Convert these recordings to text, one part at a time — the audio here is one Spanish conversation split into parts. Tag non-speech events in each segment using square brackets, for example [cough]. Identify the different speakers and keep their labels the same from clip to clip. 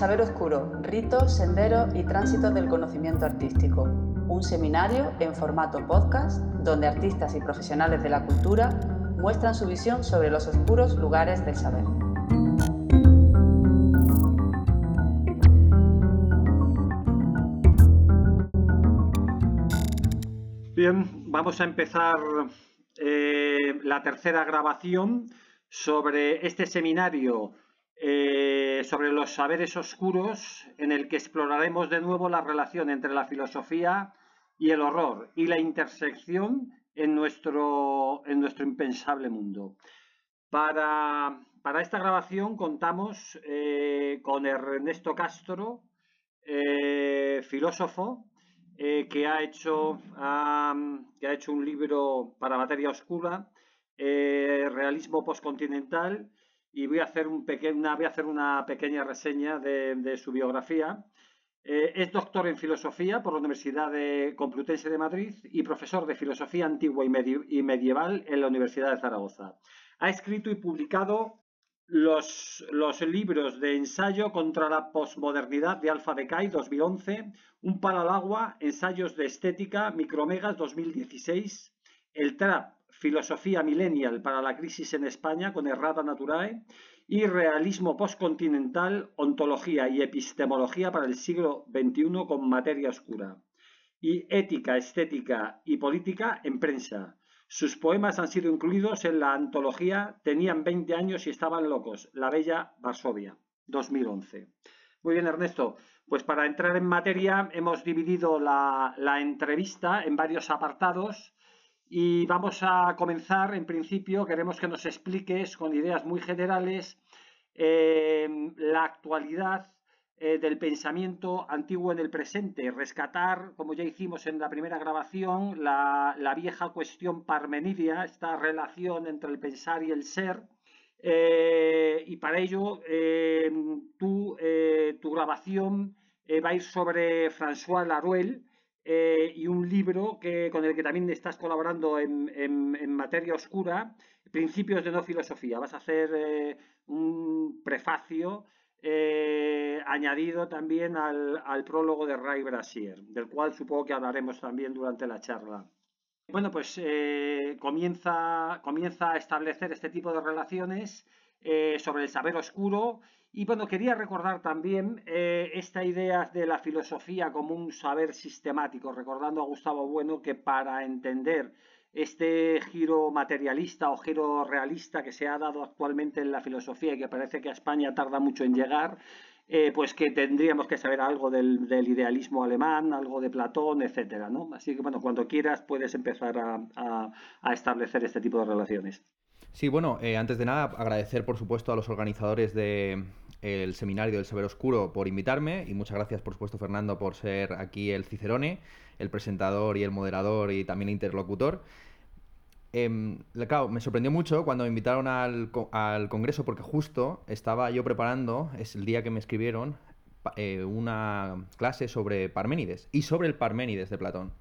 Speaker 1: Saber Oscuro, ritos, senderos y tránsito del conocimiento artístico. Un seminario en formato podcast donde artistas y profesionales de la cultura muestran su visión sobre los oscuros lugares del saber.
Speaker 2: Bien, vamos a empezar eh, la tercera grabación sobre este seminario eh, sobre los saberes oscuros en el que exploraremos de nuevo la relación entre la filosofía y el horror y la intersección en nuestro, en nuestro impensable mundo. Para, esta grabación contamos eh, con Ernesto Castro, eh, filósofo, que, ha hecho, que ha hecho un libro para materia oscura, Realismo Postcontinental, y voy a hacer, un voy a hacer una pequeña reseña de, su biografía. Eh, es doctor en filosofía por la Universidad de Complutense de Madrid y profesor de filosofía antigua y, medieval en la Universidad de Zaragoza. Ha escrito y publicado los, los, libros de ensayo contra la posmodernidad de Alfa Decay 2011, Un palo al agua, ensayos de estética, Micromegas 2016, El Trap Filosofía Millennial para la crisis en España con Errata Naturae y Realismo Postcontinental, Ontología y Epistemología para el siglo XXI con Materia Oscura. Y Ética, Estética y Política en prensa. Sus poemas han sido incluidos en la antología Tenían 20 años y estaban locos, La Bella Varsovia, 2011. Muy bien, Ernesto. Pues para entrar en materia hemos dividido la, la entrevista en varios apartados y vamos a comenzar, en principio, queremos que nos expliques con ideas muy generales em, la actualidad eh, del pensamiento antiguo en el presente, rescatar, como ya hicimos en la primera grabación, la, vieja cuestión parmenidia, esta relación entre el pensar y el ser. Eh, y para ello, em, eh, tu grabación va a ir sobre François Laruelle, eh, y un libro que, con el que también estás colaborando en, materia oscura, Principios de no filosofía. Vas a hacer eh, un prefacio eh, añadido también al, prólogo de Ray Brasier, del cual supongo que hablaremos también durante la charla. Bueno, pues comienza, comienza a establecer este tipo de relaciones sobre el saber oscuro y bueno, quería recordar también eh, esta idea de la filosofía como un saber sistemático, recordando a Gustavo Bueno que para entender este giro materialista o giro realista que se ha dado actualmente en la filosofía y que parece que a España tarda mucho en llegar, eh, pues que tendríamos que saber algo del, idealismo alemán, algo de Platón, etcétera, ¿no? Así que bueno, cuando quieras puedes empezar a establecer este tipo de relaciones.
Speaker 3: Sí, bueno, eh, antes de nada, agradecer por supuesto a los organizadores del seminario del Saber Oscuro por invitarme y muchas gracias por supuesto Fernando por ser aquí el Cicerone, el presentador y el moderador y también interlocutor. Eh, claro, me sorprendió mucho cuando me invitaron al, congreso porque justo estaba yo preparando, es el día que me escribieron, eh, una clase sobre Parménides y sobre el Parménides de Platón.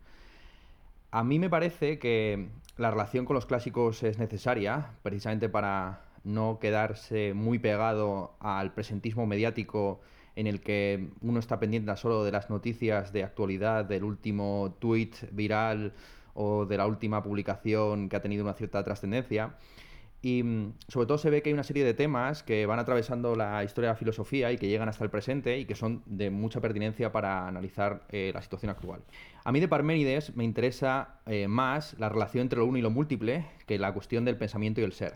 Speaker 3: A mí me parece que la relación con los clásicos es necesaria, precisamente para no quedarse muy pegado al presentismo mediático en el que uno está pendiente solo de las noticias de actualidad, del último tweet viral o de la última publicación que ha tenido una cierta trascendencia. Y mm, sobre todo se ve que hay una serie de temas que van atravesando la historia de la filosofía y que llegan hasta el presente y que son de mucha pertinencia para analizar eh, la situación actual. A mí de Parménides me interesa eh, más la relación entre lo uno y lo múltiple que la cuestión del pensamiento y el ser.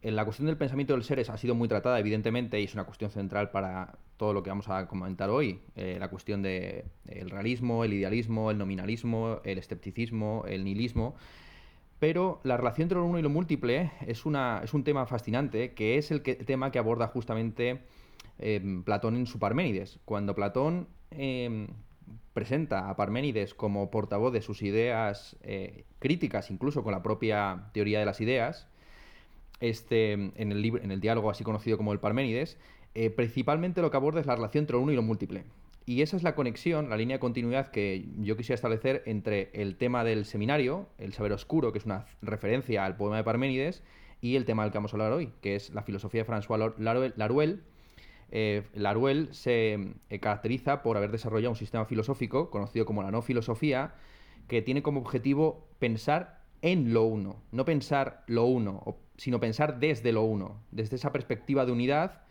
Speaker 3: En la cuestión del pensamiento y el ser ha sido muy tratada, evidentemente, y es una cuestión central para todo lo que vamos a comentar hoy. Eh, la cuestión del realismo, el idealismo, el nominalismo, el escepticismo, el nihilismo. Pero la relación entre lo uno y lo múltiple es, un tema fascinante, que es el, tema que aborda justamente em, Platón en su Parménides. Cuando Platón em, presenta a Parménides como portavoz de sus ideas eh, críticas, incluso con la propia teoría de las ideas, este, en, el en el diálogo así conocido como el Parménides, eh, principalmente lo que aborda es la relación entre lo uno y lo múltiple. Y esa es la conexión, la línea de continuidad que yo quisiera establecer entre el tema del seminario, el saber oscuro, que es una referencia al poema de Parménides, y el tema del que vamos a hablar hoy, que es la filosofía de François Laruelle, eh, Laruel se eh, caracteriza por haber desarrollado un sistema filosófico conocido como la no filosofía, que tiene como objetivo pensar en lo uno, no pensar lo uno, sino pensar desde lo uno, desde esa perspectiva de unidad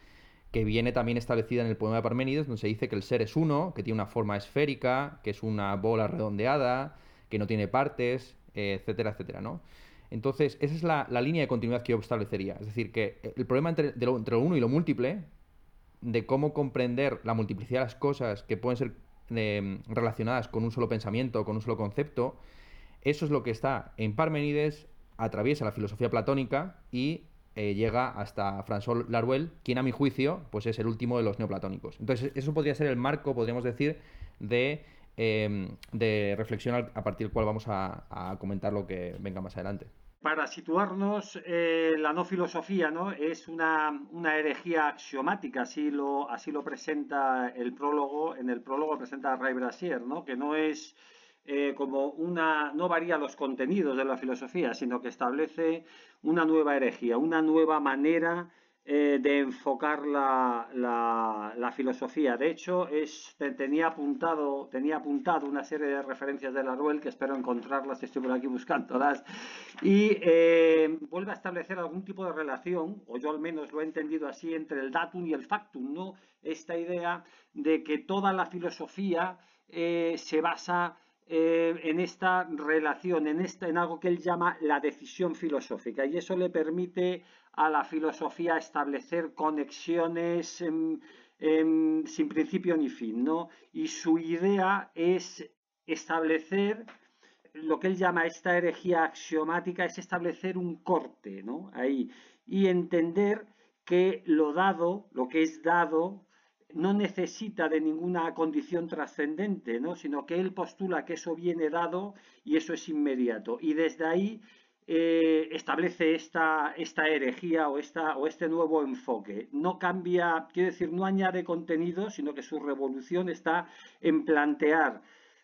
Speaker 3: que viene también establecida en el poema de Parménides, donde se dice que el ser es uno, que tiene una forma esférica, que es una bola redondeada, que no tiene partes, etcétera, etcétera, ¿no? Entonces, esa es la, línea de continuidad que yo establecería. Es decir, que el problema entre, lo, entre lo uno y lo múltiple, de cómo comprender la multiplicidad de las cosas que pueden ser em, relacionadas con un solo pensamiento, con un solo concepto, eso es lo que está en Parménides, atraviesa la filosofía platónica y eh, llega hasta François Laruelle, quien a mi juicio pues es el último de los neoplatónicos. Entonces, eso podría ser el marco, podríamos decir, de, em, de reflexión a partir del cual vamos a comentar lo que venga más adelante.
Speaker 2: Para situarnos, eh, la no filosofía ¿no? es una, herejía axiomática, así lo, así lo presenta el prólogo, en el prólogo presenta Ray Brasier, ¿no? que no es eh, como una, no varía los contenidos de la filosofía, sino que establece una nueva herejía, una nueva manera eh, de enfocar la, la, filosofía. De hecho, es, tenía, apuntado, tenía apuntado una serie de referencias de Laruel que espero encontrarlas, estoy por aquí buscándolas, y eh, vuelve a establecer algún tipo de relación, o yo al menos lo he entendido así, entre el datum y el factum, ¿no? Esta idea de que toda la filosofía se basa en esta relación, en, esta, en algo que él llama la decisión filosófica, y eso le permite a la filosofía establecer conexiones sin principio ni fin, ¿no? Y su idea es establecer lo que él llama esta herejía axiomática, es establecer un corte, ¿no? Ahí. Y entender que lo dado, lo que es dado, no necesita de ninguna condición trascendente, ¿no? sino que él postula que eso viene dado y eso es inmediato. Y desde ahí eh, establece esta, esta herejía o, esta, o este nuevo enfoque. No cambia, quiero decir, no añade contenido, sino que su revolución está en plantear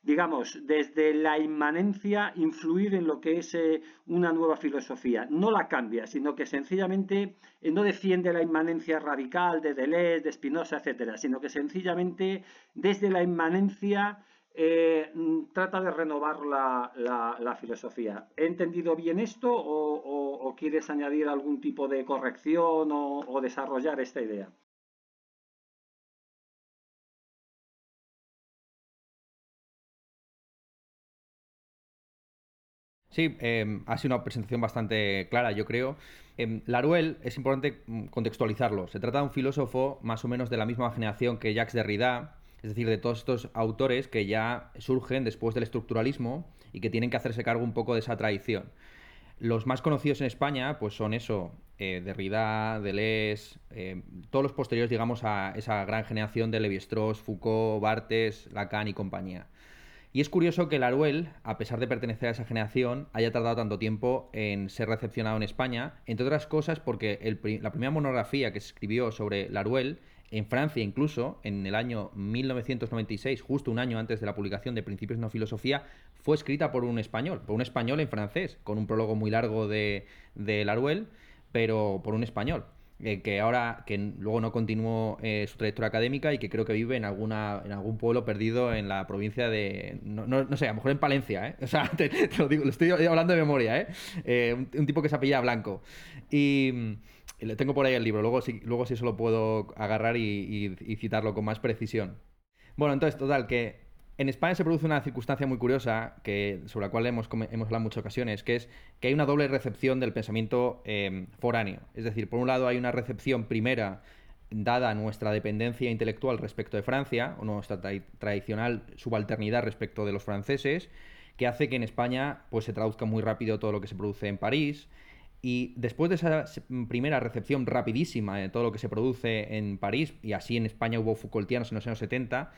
Speaker 2: digamos, desde la inmanencia, influir en lo que es eh, una nueva filosofía. No la cambia, sino que sencillamente eh, no defiende la inmanencia radical de Deleuze, de Spinoza, etcétera, sino que sencillamente desde la inmanencia eh, trata de renovar la, filosofía. ¿He entendido bien esto o, quieres añadir algún tipo de corrección o, desarrollar esta idea?
Speaker 3: Sí, em, ha sido una presentación bastante clara, yo creo. Eh, Laruelle es importante mm, contextualizarlo. Se trata de un filósofo más o menos de la misma generación que Jacques Derrida, es decir, de todos estos autores que ya surgen después del estructuralismo y que tienen que hacerse cargo un poco de esa tradición. Los más conocidos en España, pues son eso, eh, Derrida, Deleuze, eh, todos los posteriores, digamos, a esa gran generación de Levi-Strauss, Foucault, Barthes, Lacan y compañía. Y es curioso que Laruelle, a pesar de pertenecer a esa generación, haya tardado tanto tiempo en ser recepcionado en España, entre otras cosas porque la primera monografía que se escribió sobre Laruelle en Francia incluso, en el año 1996, justo un año antes de la publicación de Principios de no filosofía, fue escrita por un español, por un español en francés, con un prólogo muy largo de, de Laruelle, pero por un español. Eh, que ahora, que luego no continuó eh, su trayectoria académica y que creo que vive en alguna en algún pueblo perdido en la provincia de, no, no, sé, a lo mejor en Palencia, ¿eh? [laughs] O sea, te, lo digo, lo estoy hablando de memoria, ¿eh? eh un, tipo que se apellida Blanco. Y le tengo por ahí el libro, luego sí, luego sí eso lo puedo agarrar y, citarlo con más precisión. Bueno, entonces, total, que en España se produce una circunstancia muy curiosa que, sobre la cual hemos, hemos hablado muchas ocasiones, que es que hay una doble recepción del pensamiento em, foráneo. Es decir, por un lado hay una recepción primera dada nuestra dependencia intelectual respecto de Francia, o nuestra tradicional subalternidad respecto de los franceses, que hace que en España pues, se traduzca muy rápido todo lo que se produce en París, y después de esa primera recepción rapidísima de todo lo que se produce en París, y así en España hubo Foucaultianos en los años 70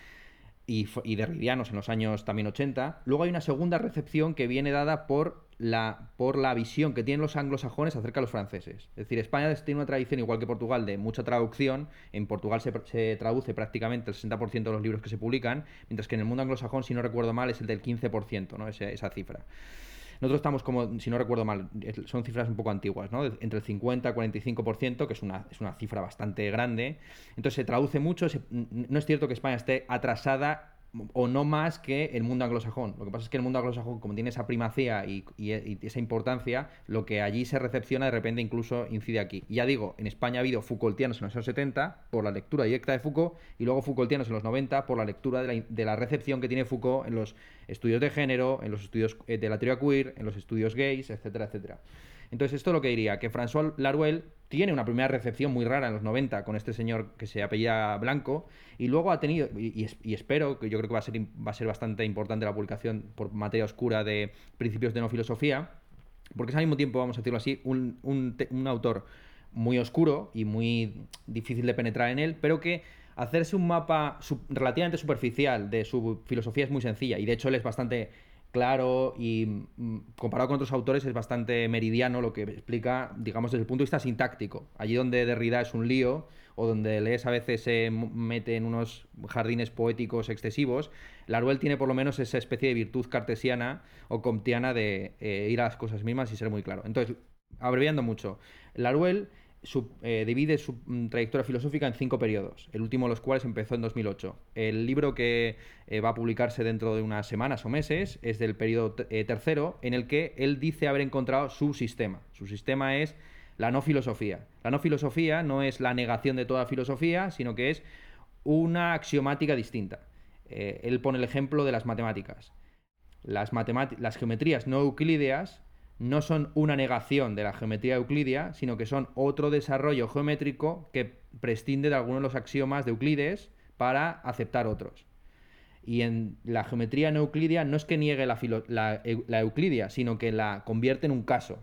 Speaker 3: y, y derridianos en los años también 80, luego hay una segunda recepción que viene dada por la, por la visión que tienen los anglosajones acerca de los franceses. Es decir, España tiene una tradición, igual que Portugal, de mucha traducción. En Portugal se, se traduce prácticamente el 60% de los libros que se publican, mientras que en el mundo anglosajón, si no recuerdo mal, es el del 15%, ¿no? esa cifra. Nosotros estamos como, si no recuerdo mal, son cifras un poco antiguas, ¿no? Entre el 50 y 45%, que es una, es una cifra bastante grande. Entonces se traduce mucho, no es cierto que España esté atrasada o no más que el mundo anglosajón. Lo que pasa es que el mundo anglosajón, como tiene esa primacía y, esa importancia, lo que allí se recepciona de repente incluso incide aquí. Y ya digo, en España ha habido Foucaultianos en los años 70 por la lectura directa de Foucault y luego Foucaultianos en los 90 por la lectura de la, de la recepción que tiene Foucault en los estudios de género, en los estudios eh, de la teoría queer, en los estudios gays, etcétera, etcétera. Entonces, esto es lo que diría, que François Laruelle tiene una primera recepción muy rara en los 90 con este señor que se apellida Blanco, y luego ha tenido, y, espero, que yo creo que va a, ser, va a ser bastante importante la publicación por materia oscura de principios de no filosofía, porque es al mismo tiempo, vamos a decirlo así, un, un autor muy oscuro y muy difícil de penetrar en él, pero que hacerse un mapa relativamente superficial de su filosofía es muy sencilla, y de hecho él es bastante claro y mm, comparado con otros autores es bastante meridiano lo que explica, digamos, desde el punto de vista sintáctico. Allí donde Derrida es un lío o donde Lees a veces se mete en unos jardines poéticos excesivos, Laruel tiene por lo menos esa especie de virtud cartesiana o comtiana de eh, ir a las cosas mismas y ser muy claro. Entonces, abreviando mucho, Laruel eh, divide su mm, trayectoria filosófica en cinco periodos, el último de los cuales empezó en 2008. El libro que eh, va a publicarse dentro de unas semanas o meses es del periodo eh, tercero, en el que él dice haber encontrado su sistema. Su sistema es la no filosofía. La no filosofía no es la negación de toda filosofía, sino que es una axiomática distinta. él pone el ejemplo de las matemáticas. Las, las geometrías no euclídeas no son una negación de la geometría euclidia, sino que son otro desarrollo geométrico que prescinde de algunos de los axiomas de Euclides para aceptar otros. Y en la geometría no no es que niegue la, la, euclidia, sino que la convierte en un caso.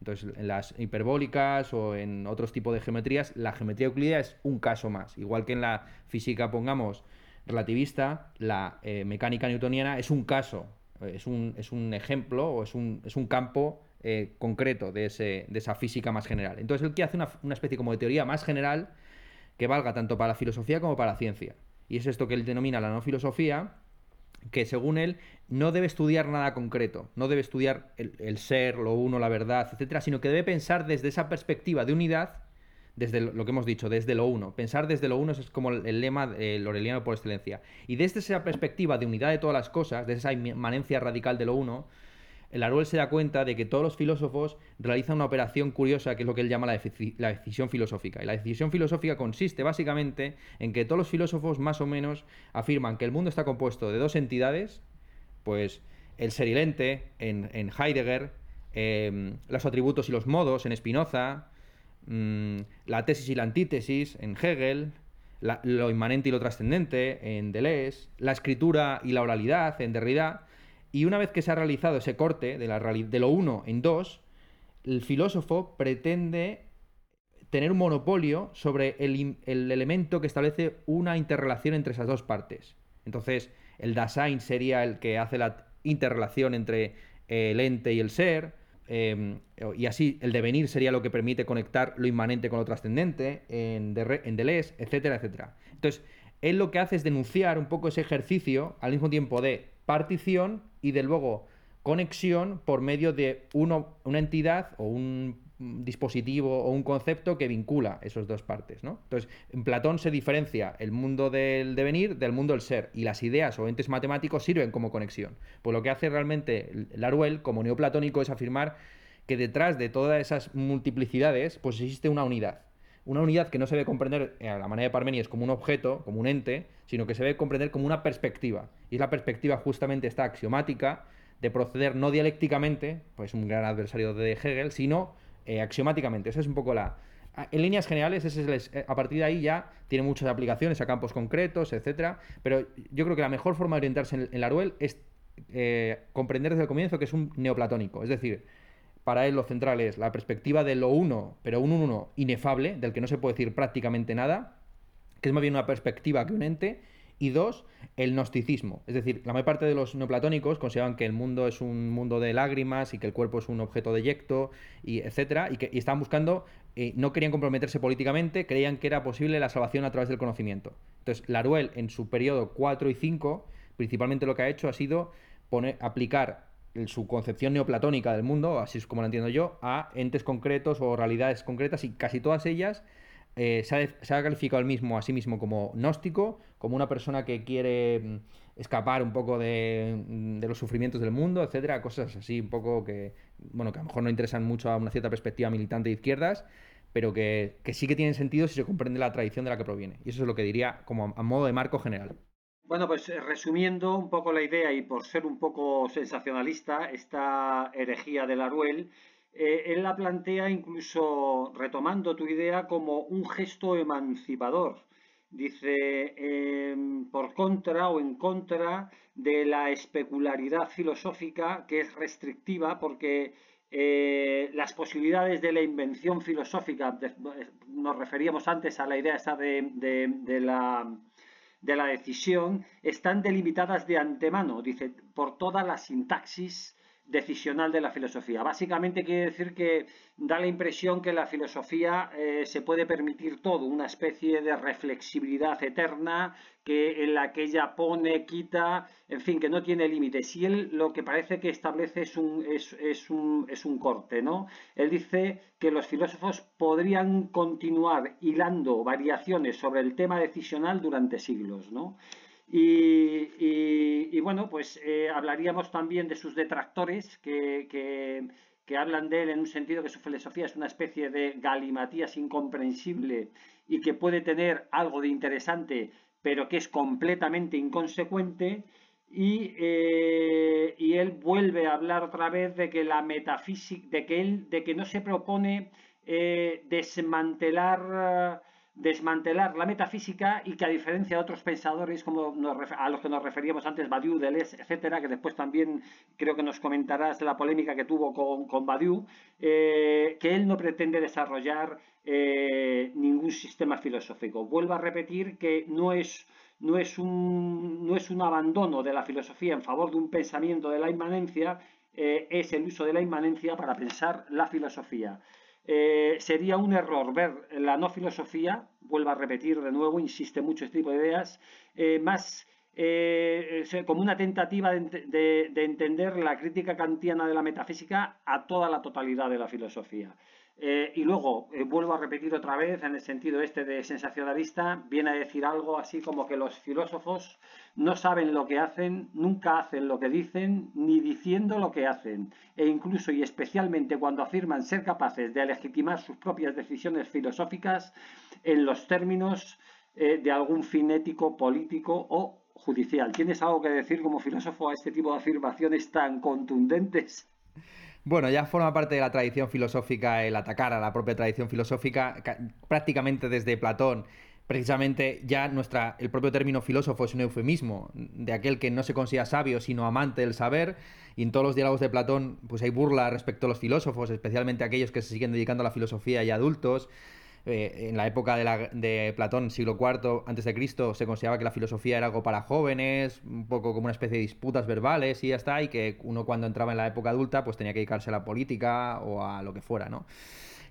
Speaker 3: Entonces, en las hiperbólicas o en otros tipos de geometrías, la geometría euclidia es un caso más. Igual que en la física, pongamos, relativista, la eh, mecánica newtoniana es un caso es un, es un ejemplo o es un, es un campo eh, concreto de, ese, de, esa física más general. Entonces él que hace una, una, especie como de teoría más general que valga tanto para la filosofía como para la ciencia. Y es esto que él denomina la no filosofía, que según él no debe estudiar nada concreto, no debe estudiar el, el ser, lo uno, la verdad, etcétera, sino que debe pensar desde esa perspectiva de unidad desde lo que hemos dicho, desde lo uno. Pensar desde lo uno es como el lema del Loreliano por excelencia. Y desde esa perspectiva de unidad de todas las cosas, desde esa inmanencia radical de lo uno, el Aruel se da cuenta de que todos los filósofos realizan una operación curiosa que es lo que él llama la, decisión filosófica. Y la decisión filosófica consiste básicamente en que todos los filósofos más o menos afirman que el mundo está compuesto de dos entidades, pues el ser y el ente en, Heidegger, em, los atributos y los modos en Spinoza, Mm, la tesis y la antítesis en Hegel, lo inmanente y lo trascendente en Deleuze, la escritura y la oralidad en Derrida, y una vez que se ha realizado ese corte de, la, de lo uno en dos, el filósofo pretende tener un monopolio sobre el, el, elemento que establece una interrelación entre esas dos partes. Entonces, el Dasein sería el que hace la interrelación entre el ente y el ser, Em, y así el devenir sería lo que permite conectar lo inmanente con lo trascendente en, en Deleuze, etcétera, etcétera. Entonces, él lo que hace es denunciar un poco ese ejercicio al mismo tiempo de partición y de luego conexión por medio de una entidad o un dispositivo o un concepto que vincula esas dos partes. ¿no? Entonces, en Platón se diferencia el mundo del devenir del mundo del ser, y las ideas o entes matemáticos sirven como conexión. Pues lo que hace realmente Laruel, como neoplatónico, es afirmar que detrás de todas esas multiplicidades, pues existe una unidad. Una unidad que no se debe comprender a la manera de Parmenides como un objeto, como un ente, sino que se debe comprender como una perspectiva. Y la perspectiva justamente está axiomática, de proceder no dialécticamente, pues un gran adversario de Hegel, sino eh, axiomáticamente. Esa es un poco la... En líneas generales, ese es eh, a partir de ahí ya tiene muchas aplicaciones a campos concretos, etcétera. Pero yo creo que la mejor forma de orientarse en, en Laruel es eh, comprender desde el comienzo que es un neoplatónico. Es decir, para él lo central es la perspectiva de lo uno, pero un uno inefable, del que no se puede decir prácticamente nada, que es más bien una perspectiva que un ente, y dos, el gnosticismo. Es decir, la mayor parte de los neoplatónicos consideraban que el mundo es un mundo de lágrimas y que el cuerpo es un objeto de yecto, y etcétera, y que estaban buscando, eh, no querían comprometerse políticamente, creían que era posible la salvación a través del conocimiento. Entonces, Laruel, en su periodo 4 y 5, principalmente lo que ha hecho ha sido poner, aplicar su concepción neoplatónica del mundo, así es como lo entiendo yo, a entes concretos o realidades concretas y casi todas ellas eh, se, ha, calificado el mismo a sí mismo como gnóstico, como una persona que quiere mm, escapar un poco de, de, los sufrimientos del mundo, etcétera, cosas así un poco que, bueno, que a lo mejor no interesan mucho a una cierta perspectiva militante de izquierdas, pero que, sí que tienen sentido si se comprende la tradición de la que proviene. Y eso es lo que diría como a, modo de marco general.
Speaker 2: Bueno, pues eh, resumiendo un poco la idea y por ser un poco sensacionalista, esta herejía de Laruel, eh, él la plantea incluso retomando tu idea como un gesto emancipador. Dice, em, por contra o en contra de la especularidad filosófica que es restrictiva porque eh, las posibilidades de la invención filosófica, nos referíamos antes a la idea esa de, la, de la decisión, están delimitadas de antemano, dice, por toda la sintaxis decisional de la filosofía. Básicamente quiere decir que da la impresión que la filosofía eh, se puede permitir todo, una especie de reflexibilidad eterna que en la que ella pone, quita, en fin, que no tiene límites. Y él lo que parece que establece es un, es, un, es un corte, ¿no? Él dice que los filósofos podrían continuar hilando variaciones sobre el tema decisional durante siglos, ¿no? Y, bueno, pues eh, hablaríamos también de sus detractores que, que, hablan de él en un sentido que su filosofía es una especie de galimatías incomprensible y que puede tener algo de interesante, pero que es completamente inconsecuente. Y, eh, y él vuelve a hablar otra vez de que la metafísica, de que él, de que no se propone eh, desmantelar desmantelar la metafísica y que a diferencia de otros pensadores como a los que nos referíamos antes, Badiou, Deleuze, etcétera, que después también creo que nos comentarás la polémica que tuvo con, con Badiou, eh, que él no pretende desarrollar eh, ningún sistema filosófico. Vuelvo a repetir que no es, no, es un, no es un abandono de la filosofía en favor de un pensamiento de la inmanencia, eh, es el uso de la inmanencia para pensar la filosofía. Eh, sería un error ver la no filosofía, vuelvo a repetir de nuevo, insiste mucho este tipo de ideas, eh, más eh, como una tentativa de, entender la crítica kantiana de la metafísica a toda la totalidad de la filosofía. Eh, y luego, eh, vuelvo a repetir otra vez, en el sentido este de sensacionalista, viene a decir algo así como que los filósofos no saben lo que hacen, nunca hacen lo que dicen, ni diciendo lo que hacen, e incluso y especialmente cuando afirman ser capaces de legitimar sus propias decisiones filosóficas en los términos eh, de algún fin ético, político o judicial. ¿Tienes algo que decir como filósofo a este tipo de afirmaciones tan contundentes?
Speaker 3: Bueno, ya forma parte de la tradición filosófica el atacar a la propia tradición filosófica, prácticamente desde Platón. Precisamente ya nuestra, el propio término filósofo es un eufemismo de aquel que no se considera sabio, sino amante del saber. Y en todos los diálogos de Platón, pues hay burla respecto a los filósofos, especialmente aquellos que se siguen dedicando a la filosofía y adultos. Eh, en la época de, Platón, siglo IV antes de Cristo, se consideraba que la filosofía era algo para jóvenes, un poco como una especie de disputas verbales y ya está, y que uno cuando entraba en la época adulta pues tenía que dedicarse a la política o a lo que fuera, ¿no?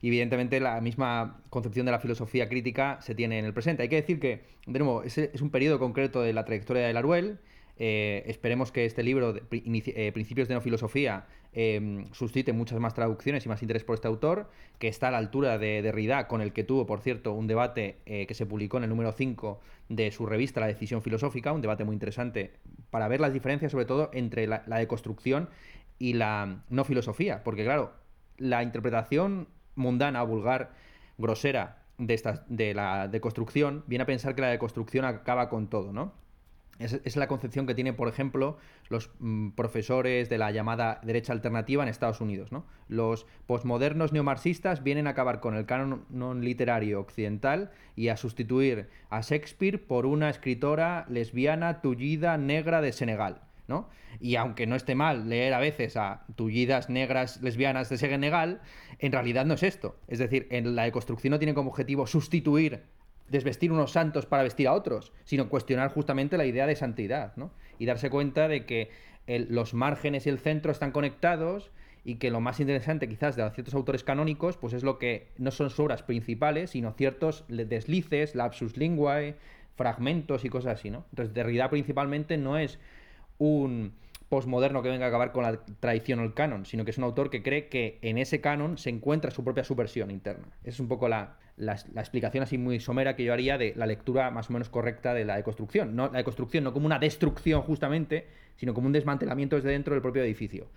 Speaker 3: Evidentemente la misma concepción de la filosofía crítica se tiene en el presente. Hay que decir que, de nuevo, es, es un periodo concreto de la trayectoria de Laruel, eh, esperemos que este libro, de, eh, Principios de no filosofía, em, suscite muchas más traducciones y más interés por este autor, que está a la altura de Derrida, con el que tuvo, por cierto, un debate eh, que se publicó en el número 5 de su revista La Decisión Filosófica, un debate muy interesante para ver las diferencias, sobre todo, entre la, deconstrucción y la no filosofía, porque claro, la interpretación mundana, vulgar, grosera de, esta, de la deconstrucción viene a pensar que la deconstrucción acaba con todo, ¿no? Es, la concepción que tienen, por ejemplo, los mm, profesores de la llamada derecha alternativa en Estados Unidos. ¿no? Los posmodernos neomarxistas vienen a acabar con el canon literario occidental y a sustituir a Shakespeare por una escritora lesbiana, tullida, negra de Senegal. ¿no? Y aunque no esté mal leer a veces a tullidas negras lesbianas de Senegal, en realidad no es esto. Es decir, en la deconstrucción no tiene como objetivo sustituir desvestir unos santos para vestir a otros, sino cuestionar justamente la idea de santidad, ¿no? Y darse cuenta de que los márgenes y el centro están conectados y que lo más interesante quizás de ciertos autores canónicos, pues es lo que no son sus obras principales, sino ciertos deslices, lapsus linguae, fragmentos y cosas así, ¿no? Entonces, Derrida principalmente no es un posmoderno que venga a acabar con la tradición o el canon, sino que es un autor que cree que en ese canon se encuentra su propia subversión interna. Esa es un poco la, explicación así muy somera que yo haría de la lectura más o menos correcta de la deconstrucción. No, la deconstrucción no como una destrucción justamente, sino como un desmantelamiento desde dentro del propio edificio.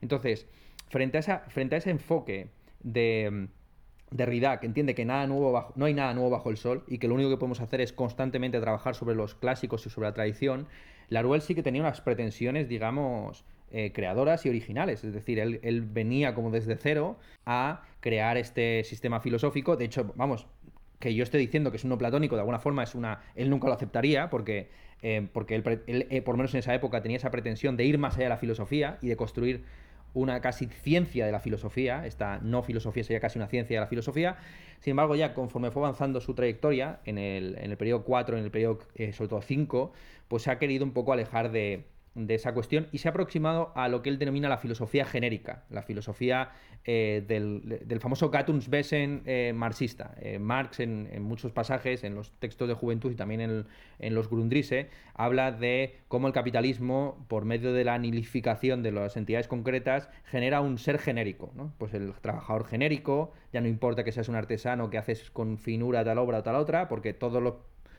Speaker 3: Entonces, frente a, esa, frente a ese enfoque de Derrida, que entiende que nada nuevo no hay nada nuevo bajo el sol y que lo único que podemos hacer es constantemente trabajar sobre los clásicos y sobre la tradición, Laruel sí que tenía unas pretensiones, digamos, eh, creadoras y originales. Es decir, él, venía como desde cero a crear este sistema filosófico. De hecho, vamos, que yo esté diciendo que es uno platónico, de alguna forma es una. Él nunca lo aceptaría, porque, eh, porque él, eh, por lo menos en esa época, tenía esa pretensión de ir más allá de la filosofía y de construir una casi ciencia de la filosofía, esta no filosofía sería casi una ciencia de la filosofía, sin embargo ya conforme fue avanzando su trayectoria en el, en el periodo 4, en el periodo sobre todo 5, pues se ha querido un poco alejar de, de esa cuestión y se ha aproximado a lo que él denomina la filosofía genérica, la filosofía eh, del, famoso Gattungswesen eh, marxista. Eh, Marx en, muchos pasajes, en los textos de juventud y también en, los Grundrisse, habla de cómo el capitalismo, por medio de la nilificación de las entidades concretas, genera un ser genérico. Pues el trabajador genérico, ya no importa que seas un artesano que haces con finura tal obra o tal otra, porque todos los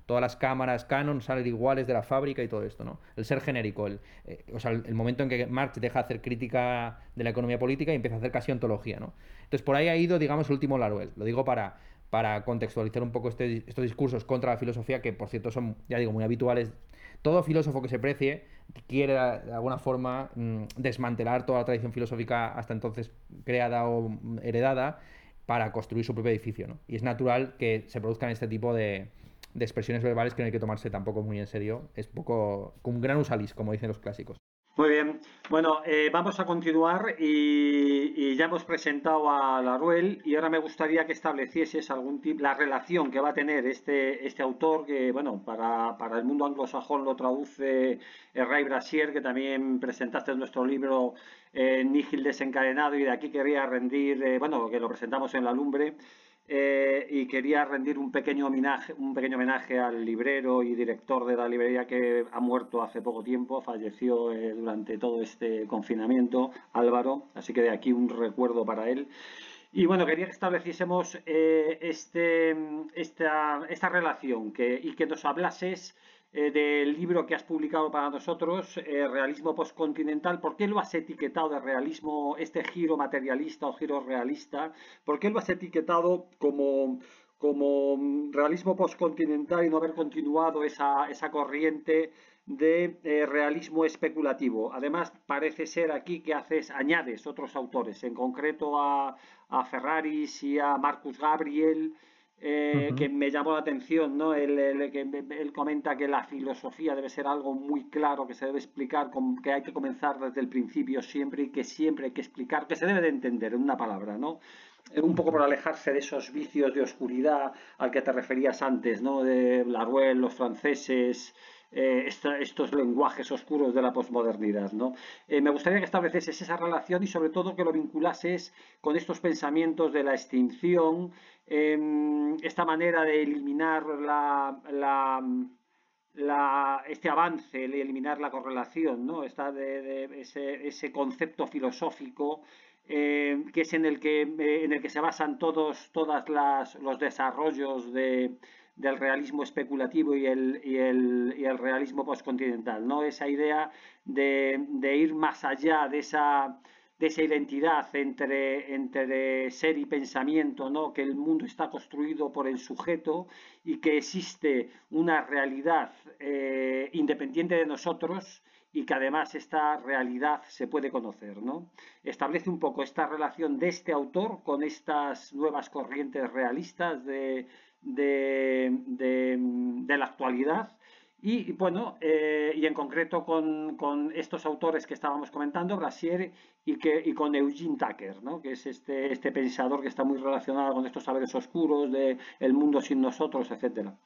Speaker 3: todas las cámaras Canon salen iguales de la fábrica y todo esto, ¿no? El ser genérico, el, eh, o sea, el, momento en que Marx deja de hacer crítica de la economía política y empieza a hacer casi ontología, ¿no? Entonces por ahí ha ido, digamos, el último Laruel. Lo digo para, para contextualizar un poco este, estos discursos contra la filosofía que, por cierto, son, ya digo, muy habituales. Todo filósofo que se precie quiere, de alguna forma, mm, desmantelar toda la tradición filosófica hasta entonces creada o heredada para construir su propio edificio, ¿no? Y es natural que se produzcan este tipo de, de expresiones verbales que no hay que tomarse tampoco muy en serio. Es poco un gran usalis, como dicen los clásicos.
Speaker 2: Muy bien. Bueno, eh, vamos a continuar y, ya hemos presentado a Laruel y ahora me gustaría que establecieses algún tipo, la relación que va a tener este, este autor que, bueno, para, el mundo anglosajón lo traduce Ray Brasier, que también presentaste en nuestro libro eh, Nígil desencadenado y de aquí quería rendir, eh, bueno, que lo presentamos en la lumbre. Eh, y quería rendir un pequeño, homenaje, un pequeño homenaje al librero y director de la librería que ha muerto hace poco tiempo, falleció eh, durante todo este confinamiento, Álvaro, así que de aquí un recuerdo para él. Y bueno, quería que estableciésemos eh, este, esta, esta relación que, y que nos hablases eh, del libro que has publicado para nosotros, eh, Realismo Postcontinental. ¿Por qué lo has etiquetado de realismo, este giro materialista o giro realista? ¿Por qué lo has etiquetado como, como realismo postcontinental y no haber continuado esa, esa corriente de eh, realismo especulativo. Además, parece ser aquí que haces, añades otros autores, en concreto a, a Ferraris y a Marcus Gabriel, eh, que me llamó la atención, ¿no? Él, él, comenta que la filosofía debe ser algo muy claro, que se debe explicar, que hay que comenzar desde el principio siempre y que siempre hay que explicar, que se debe de entender en una palabra, ¿no? Eh, un poco por alejarse de esos vicios de oscuridad al que te referías antes, ¿no? De Laruelle, los franceses, eh, estos lenguajes oscuros de la posmodernidad. ¿no? Eh, me gustaría que estableces esa relación y sobre todo que lo vinculases con estos pensamientos de la extinción, em, esta manera de eliminar este avance, de eliminar la correlación, ¿no? de, ese, concepto filosófico eh, que es en el que, en el que se basan todos todas los desarrollos de, del realismo especulativo y el, y el, y el realismo postcontinental, ¿no? Esa idea de, de, ir más allá de esa, de esa identidad entre, entre ser y pensamiento, ¿no? Que el mundo está construido por el sujeto y que existe una realidad eh, independiente de nosotros y que además esta realidad se puede conocer. ¿no? Establece un poco esta relación de este autor con estas nuevas corrientes realistas de, de, la actualidad. Y bueno, eh, y en concreto con, estos autores que estábamos comentando, Brasier y, que, y con Eugene Tucker, ¿no? que es este, este pensador que está muy relacionado con estos saberes oscuros, de el mundo sin nosotros, etcétera.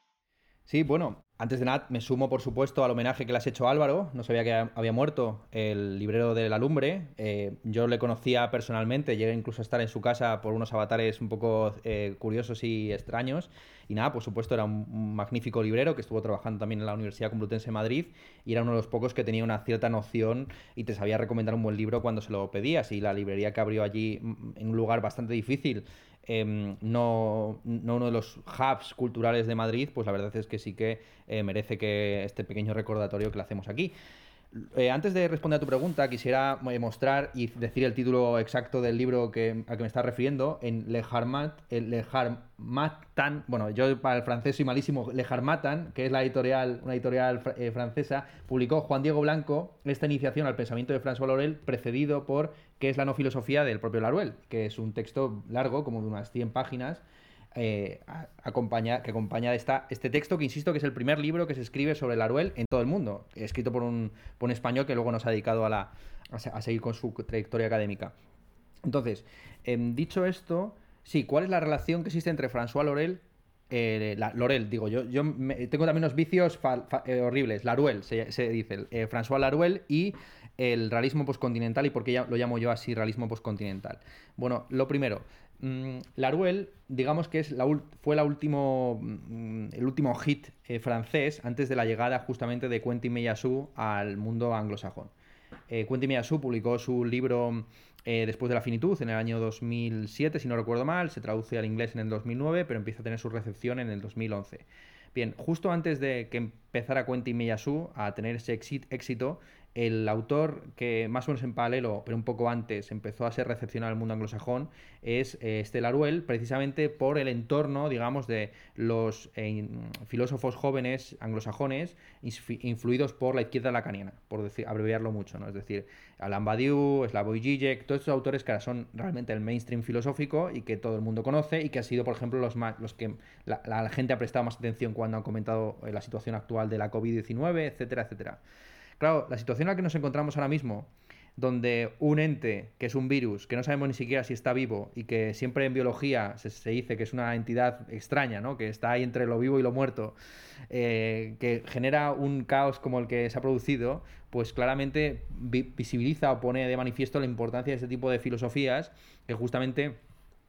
Speaker 3: Sí, bueno, antes de nada, me sumo, por supuesto, al homenaje que le has hecho a Álvaro. No sabía que había muerto el librero de la lumbre. Eh, yo le conocía personalmente, llegué incluso a estar en su casa por unos avatares un poco eh, curiosos y extraños. Y nada, por supuesto, era un, magnífico librero que estuvo trabajando también en la Universidad Complutense de Madrid y era uno de los pocos que tenía una cierta noción y te sabía recomendar un buen libro cuando se lo pedías. Y la librería que abrió allí mm, en un lugar bastante difícil Em, no, uno de los hubs culturales de Madrid, pues la verdad es que sí que eh, merece que este pequeño recordatorio que le hacemos aquí. Eh, antes de responder a tu pregunta, quisiera eh, mostrar y decir el título exacto del libro que, al que me estás refiriendo. En Le Harmat, Le Harmatan, bueno, yo para el francés soy malísimo, Le Harmatan, que es la editorial, una editorial eh, francesa, publicó Juan Diego Blanco esta iniciación al pensamiento de François Laurel, precedido por ¿Qué es la no filosofía del propio Laruel? que es un texto largo, como de unas 100 páginas, eh, que acompaña esta, este texto, que insisto que es el primer libro que se escribe sobre Laruel en todo el mundo, escrito por un, por un español que luego nos ha dedicado a, la, a, seguir con su trayectoria académica. Entonces, em, dicho esto, sí, ¿cuál es la relación que existe entre François Laurel eh, Lorel, digo yo, yo tengo también unos vicios eh, horribles, Laruel se, dice, eh, François Laruel y el realismo postcontinental y por qué lo llamo yo así realismo postcontinental. Bueno, lo primero, Mm, Laruel, digamos que es fue último, mm, el último hit eh, francés antes de la llegada justamente de Quentin Meillassoux al mundo anglosajón. Eh, Quentin Meillassoux publicó su libro eh, Después de la finitud en el año 2007, si no recuerdo mal, se traduce al inglés en el 2009, pero empieza a tener su recepción en el 2011. Bien, justo antes de que empezara Quentin Meillassoux a tener ese éxito, el autor que más o menos en paralelo, pero un poco antes, empezó a ser recepcionado al mundo anglosajón es eh, Estela Aruel, precisamente por el entorno, digamos, de los eh, filósofos jóvenes anglosajones influidos por la izquierda lacaniana, por decir, abreviarlo mucho, ¿no? Es decir, Alain Badiou, Slavoj Žižek, todos estos autores que ahora son realmente el mainstream filosófico y que todo el mundo conoce y que ha sido, por ejemplo, los, más, los que la, la gente ha prestado más atención cuando han comentado eh, la situación actual de la COVID-19, etcétera, etcétera. Claro, la situación en la que nos encontramos ahora mismo, donde un ente, que es un virus, que no sabemos ni siquiera si está vivo y que siempre en biología se, dice que es una entidad extraña, ¿no? que está ahí entre lo vivo y lo muerto, eh, que genera un caos como el que se ha producido, pues claramente visibiliza o pone de manifiesto la importancia de este tipo de filosofías que justamente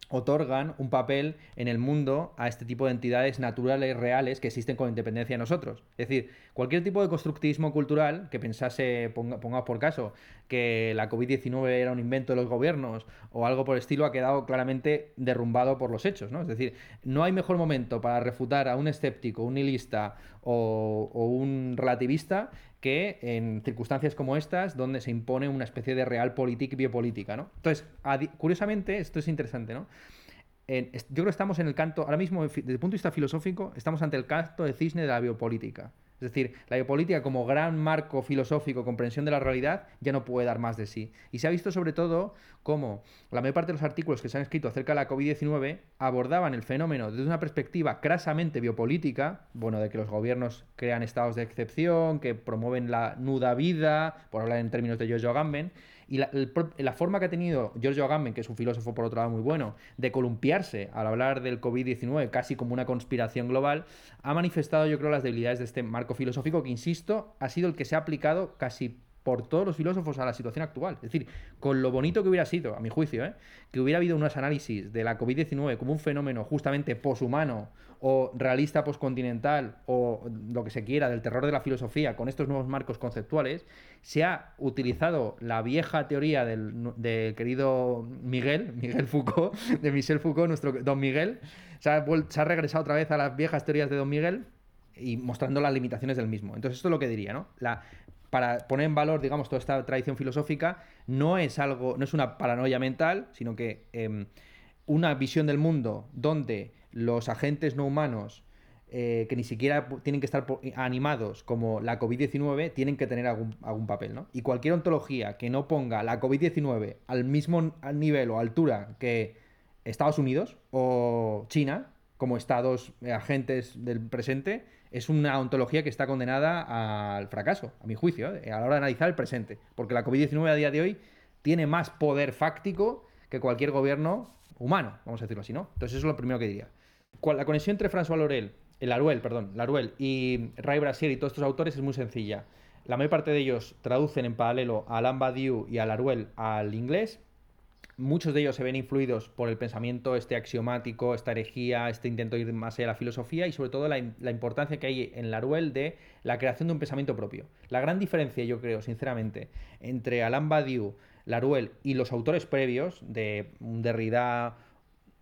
Speaker 3: otorgan un papel en el mundo a este tipo de entidades naturales reales que existen con independencia de nosotros. Es decir, cualquier tipo de constructivismo cultural que pensase, pongamos por caso, que la COVID-19 era un invento de los gobiernos o algo por el estilo, ha quedado claramente derrumbado por los hechos. ¿no? Es decir, no hay mejor momento para refutar a un escéptico, un nihilista o, un relativista que en circunstancias como estas, donde se impone una especie de real política biopolítica, ¿no? Entonces, curiosamente, esto es interesante, ¿no? yo creo que estamos en el canto, ahora mismo, desde el punto de vista filosófico, estamos ante el canto de cisne de la biopolítica. Es decir, la biopolítica como gran marco filosófico, comprensión de la realidad, ya no puede dar más de sí. Y se ha visto sobre todo cómo la mayor parte de los artículos que se han escrito acerca de la COVID-19 abordaban el fenómeno desde una perspectiva crasamente biopolítica, bueno, de que los gobiernos crean estados de excepción, que promueven la nuda vida, por hablar en términos de Giorgio Agamben, y la, forma que ha tenido Giorgio Agamben, que es un filósofo por otro lado muy bueno, de columpiarse al hablar del COVID-19 casi como una conspiración global, ha manifestado yo creo las debilidades de este marco filosófico que, insisto, ha sido el que se ha aplicado casi por todos los filósofos a la situación actual. Es decir, con lo bonito que hubiera sido, a mi juicio, ¿eh? que hubiera habido unos análisis de la COVID-19 como un fenómeno justamente poshumano o realista postcontinental o lo que se quiera del terror de la filosofía con estos nuevos marcos conceptuales, se ha utilizado la vieja teoría del, querido Miguel, [laughs] Miguel Foucault, de Michel Foucault, nuestro don Miguel, se ha, se ha regresado otra vez a las viejas teorías de don Miguel y mostrando las limitaciones del mismo. Entonces, esto es lo que diría, ¿no? La, para poner en valor, digamos, toda esta tradición filosófica, no es algo, no es una paranoia mental, sino que em, una visión del mundo donde los agentes no humanos eh, que ni siquiera tienen que estar animados como la COVID-19 tienen que tener algún, algún, papel, ¿no? Y cualquier ontología que no ponga la COVID-19 al mismo nivel o altura que Estados Unidos o China, como estados eh, agentes del presente, es una ontología que está condenada al fracaso, a mi juicio, eh, a la hora de analizar el presente. Porque la COVID-19 a día de hoy tiene más poder fáctico que cualquier gobierno humano, vamos a decirlo así, ¿no? Entonces eso es lo primero que diría. La conexión entre François Laurel Laruel, perdón, Laruel y Ray Brasier y todos estos autores es muy sencilla. La mayor parte de ellos traducen en paralelo a Alain Badiou y a Laruel al inglés. Muchos de ellos se ven influidos por el pensamiento este axiomático, esta herejía, este intento de ir más allá de la filosofía y sobre todo la, la importancia que hay en Laruel de la creación de un pensamiento propio. La gran diferencia, yo creo, sinceramente, entre Alain Badiou, Laruel y los autores previos de Derrida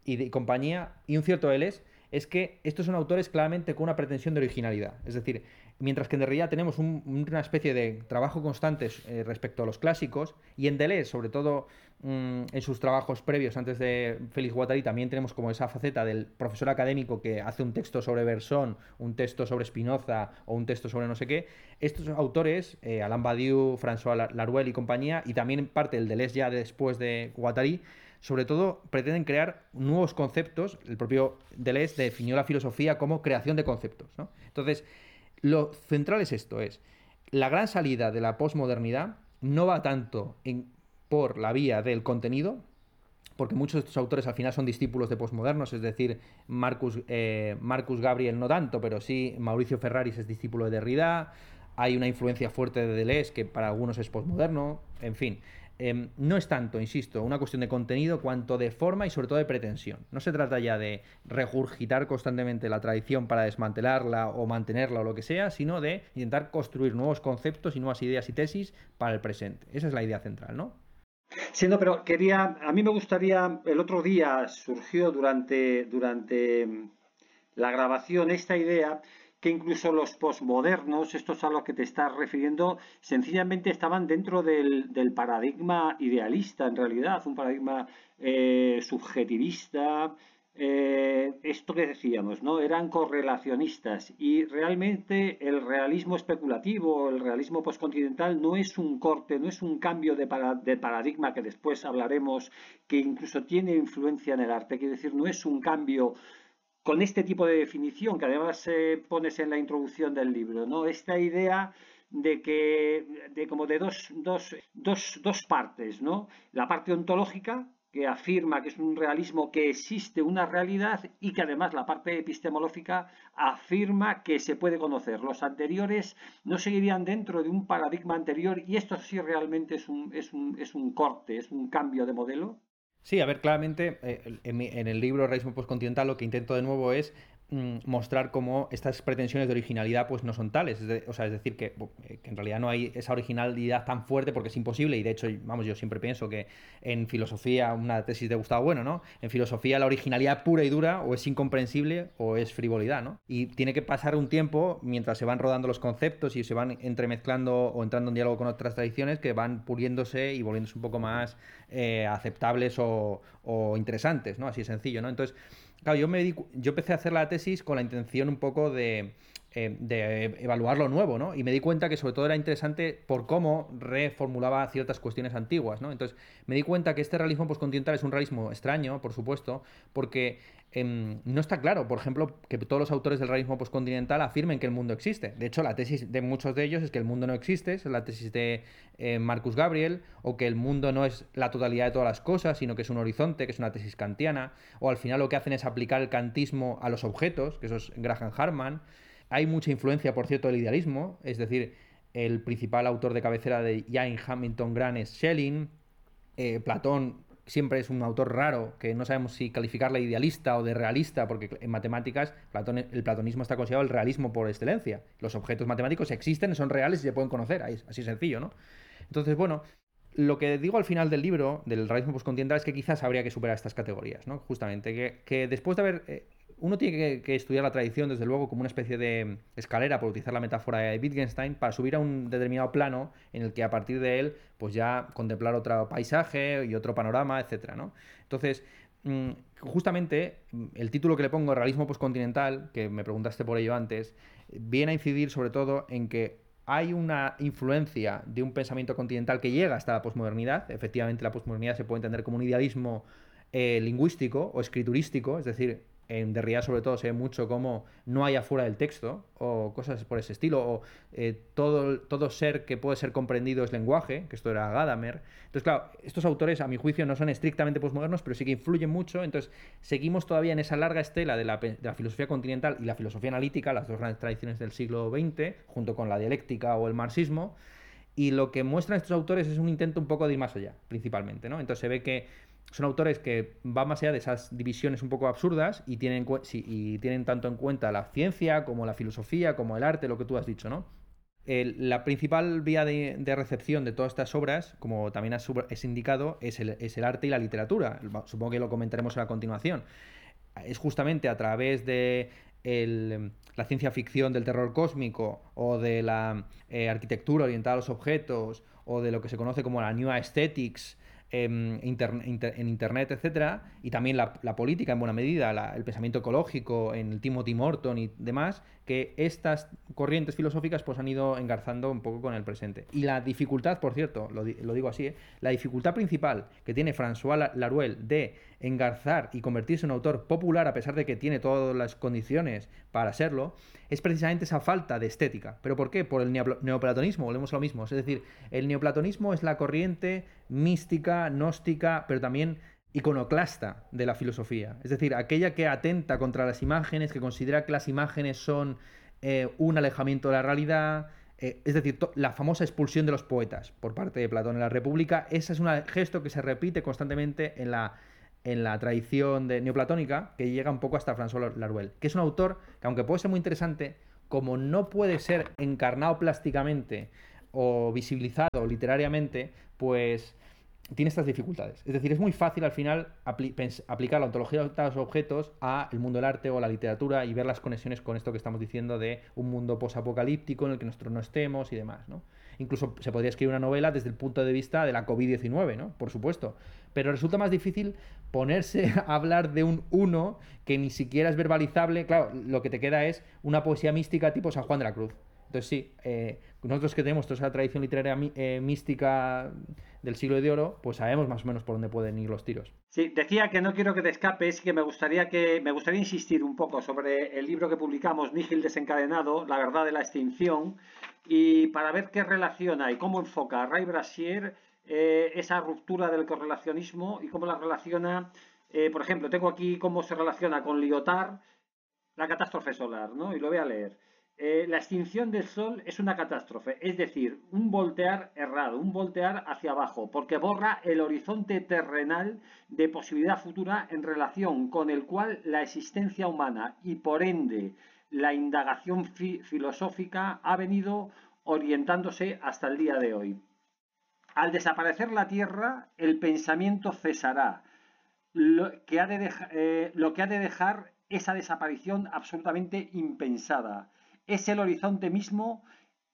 Speaker 3: y de compañía y un cierto Deleuze es que estos son autores claramente con una pretensión de originalidad. Es decir, mientras que en Derrida tenemos una especie de trabajo constante eh, respecto a los clásicos, y en Deleuze, sobre todo mm, en sus trabajos previos, antes de Félix Guattari, también tenemos como esa faceta del profesor académico que hace un texto sobre Bersón, un texto sobre Spinoza o un texto sobre no sé qué. Estos autores, eh, Alain Badiou, François Laruelle y compañía, y también parte del Deleuze ya después de Guattari, sobre todo pretenden crear nuevos conceptos. El propio Deleuze definió la filosofía como creación de conceptos. Entonces, lo central es esto, es la gran salida de la posmodernidad no va tanto por la vía del contenido, porque muchos de estos autores al final son discípulos de posmodernos, es decir, Marcus, eh, Marcus Gabriel no tanto, pero sí Mauricio Ferraris es discípulo de Derrida, hay una influencia fuerte de Deleuze que para algunos es posmoderno, en fin. Em, no es tanto, insisto, una cuestión de contenido cuanto de forma y sobre todo de pretensión. No se trata ya de regurgitar constantemente la tradición para desmantelarla o mantenerla o lo que sea, sino de intentar construir nuevos conceptos y nuevas ideas y tesis para el presente. Esa es la idea central, ¿no?
Speaker 2: Sí, no, pero quería, a mí me gustaría, el otro día surgió durante, durante em, la grabación esta idea que incluso los posmodernos, estos a los que te estás refiriendo, sencillamente estaban dentro del, paradigma idealista, en realidad, un paradigma eh, subjetivista, eh, esto que decíamos, ¿no? Eran correlacionistas y realmente el realismo especulativo, el realismo postcontinental no es un corte, no es un cambio de, de, paradigma que después hablaremos, que incluso tiene influencia en el arte, quiere decir, no es un cambio con este tipo de definición que además eh, pones en la introducción del libro, ¿no? Esta idea de que, de como de dos, dos, dos, dos partes, ¿no? La parte ontológica, que afirma que es un realismo que existe una realidad y que además la parte epistemológica afirma que se puede conocer. Los anteriores no seguirían dentro de un paradigma anterior y esto sí realmente es un, es un, es un corte, es un cambio de modelo.
Speaker 3: Sí, a ver, claramente eh, en, el libro Realismo Postcontinental lo que intento de nuevo es mostrar cómo estas pretensiones de originalidad pues no son tales. o sea, es decir, que, eh, que, en realidad no hay esa originalidad tan fuerte porque es imposible y de hecho, vamos, yo siempre pienso que en filosofía, una tesis de Gustavo Bueno, ¿no? En filosofía la originalidad pura y dura o es incomprensible o es frivolidad, ¿no? Y tiene que pasar un tiempo mientras se van rodando los conceptos y se van entremezclando o entrando en diálogo con otras tradiciones que van puliéndose y volviéndose un poco más eh, aceptables o, interesantes, ¿no? Así sencillo, ¿no? Entonces, claro, yo, me yo empecé a hacer la tesis con la intención un poco de, eh, de evaluar lo nuevo, ¿no? Y me di cuenta que sobre todo era interesante por cómo reformulaba ciertas cuestiones antiguas, ¿no? Entonces, me di cuenta que este realismo postcontinental es un realismo extraño, por supuesto, porque Em, no está claro, por ejemplo, que todos los autores del realismo postcontinental afirmen que el mundo existe. De hecho, la tesis de muchos de ellos es que el mundo no existe, es la tesis de eh, Marcus Gabriel, o que el mundo no es la totalidad de todas las cosas, sino que es un horizonte, que es una tesis kantiana, o al final lo que hacen es aplicar el kantismo a los objetos, que eso es Graham Harman. Hay mucha influencia, por cierto, del idealismo, es decir, el principal autor de cabecera de James Hamilton Grant es Schelling, eh, Platón siempre es un autor raro, que no sabemos si calificarle idealista o de realista, porque en matemáticas el platonismo está considerado el realismo por excelencia. Los objetos matemáticos existen, son reales y se pueden conocer, así sencillo, ¿no? Entonces, bueno, lo que digo al final del libro, del realismo postcontinental, es que quizás habría que superar estas categorías, ¿no? Justamente, que, que después de haber eh, uno tiene que, estudiar la tradición, desde luego, como una especie de escalera, por utilizar la metáfora de Wittgenstein, para subir a un determinado plano en el que a partir de él, pues ya contemplar otro paisaje y otro panorama, etcétera, ¿no? Entonces, mm, justamente mm, el título que le pongo, Realismo Postcontinental, que me preguntaste por ello antes, viene a incidir sobre todo en que hay una influencia de un pensamiento continental que llega hasta la posmodernidad. Efectivamente, la posmodernidad se puede entender como un idealismo eh, lingüístico o escriturístico, es decir, en Derrida sobre todo se ve mucho como no hay afuera del texto o cosas por ese estilo, o eh, todo, todo ser que puede ser comprendido es lenguaje, que esto era Gadamer. Entonces, claro, estos autores a mi juicio no son estrictamente posmodernos, pero sí que influyen mucho, entonces seguimos todavía en esa larga estela de la, de la filosofía continental y la filosofía analítica, las dos grandes tradiciones del siglo XX, junto con la dialéctica o el marxismo, y lo que muestran estos autores es un intento un poco de ir más allá, principalmente, ¿no? Entonces se ve que son autores que van más allá de esas divisiones un poco absurdas y tienen, y tienen tanto en cuenta la ciencia como la filosofía, como el arte, lo que tú has dicho, ¿no? la principal vía de, recepción de todas estas obras, como también es indicado, es el, arte y la literatura. Supongo que lo comentaremos a continuación. Es justamente a través de la ciencia ficción del terror cósmico o de la eh, arquitectura orientada a los objetos o de lo que se conoce como la New Aesthetics, en, Internet, etcétera, y también la, política en buena medida, el pensamiento ecológico en el Timothy Morton y demás, que estas corrientes filosóficas pues han ido engarzando un poco con el presente. Y la dificultad, por cierto, lo, digo así, ¿eh? la dificultad principal que tiene François Laruel de engarzar y convertirse en un autor popular a pesar de que tiene todas las condiciones para serlo, es precisamente esa falta de estética. ¿Pero por qué? Por el neoplatonismo, volvemos a lo mismo. Es decir, el neoplatonismo es la corriente mística, gnóstica, pero también iconoclasta de la filosofía. Es decir, aquella que atenta contra las imágenes, que considera que las imágenes son eh, un alejamiento de la realidad. Eh, es decir, la famosa expulsión de los poetas por parte de Platón en la República, ese es un gesto que se repite constantemente en la, en la tradición de neoplatónica, que llega un poco hasta François Laruel, que es un autor que, aunque puede ser muy interesante, como no puede ser encarnado plásticamente o visibilizado literariamente, pues tiene estas dificultades. Es decir, es muy fácil al final aplicar la ontología de los objetos a el mundo del arte o la literatura y ver las conexiones con esto que estamos diciendo de un mundo posapocalíptico en el que nosotros no estemos y demás, ¿no? Incluso se podría escribir una novela desde el punto de vista de la COVID-19, ¿no? Por supuesto. Pero resulta más difícil ponerse [laughs] a hablar de un uno que ni siquiera es verbalizable. Claro, lo que te queda es una poesía mística tipo San Juan de la Cruz. Entonces sí, eh, nosotros que tenemos toda esa tradición literaria eh, mística del siglo de oro, pues sabemos más o menos por dónde pueden ir los tiros.
Speaker 2: Sí, decía que no quiero que te escapes, que me gustaría que me gustaría insistir un poco sobre el libro que publicamos, Nígil desencadenado, la verdad de la extinción, y para ver qué relaciona y cómo enfoca Ray Brasier eh, esa ruptura del correlacionismo y cómo la relaciona, por ejemplo, tengo aquí cómo se relaciona con Lyotard la catástrofe solar, ¿no? Y lo voy a leer. Eh, la extinción del Sol es una catástrofe, es decir, un voltear errado, un voltear hacia abajo, porque borra el horizonte terrenal de posibilidad futura en relación con el cual la existencia humana y por ende la indagación filosófica ha venido orientándose hasta el día de hoy. Al desaparecer la Tierra, el pensamiento cesará, lo que ha de, eh, lo que ha de dejar esa desaparición absolutamente impensada es el horizonte mismo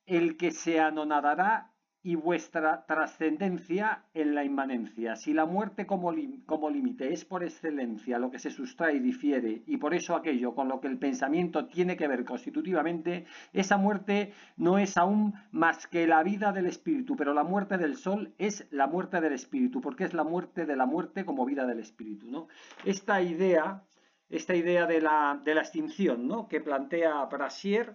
Speaker 2: el que se anonadará y vuestra trascendencia en la inmanencia. Si la muerte como, límite es por excelencia lo que se sustrae y difiere, y por eso aquello con lo que el pensamiento tiene que ver constitutivamente, esa muerte no es aún más que la vida del espíritu, pero la muerte del sol es la muerte del espíritu, porque es la muerte de la muerte como vida del espíritu. ¿no? Esta idea esta idea de la, de la extinción ¿no? que plantea Brasier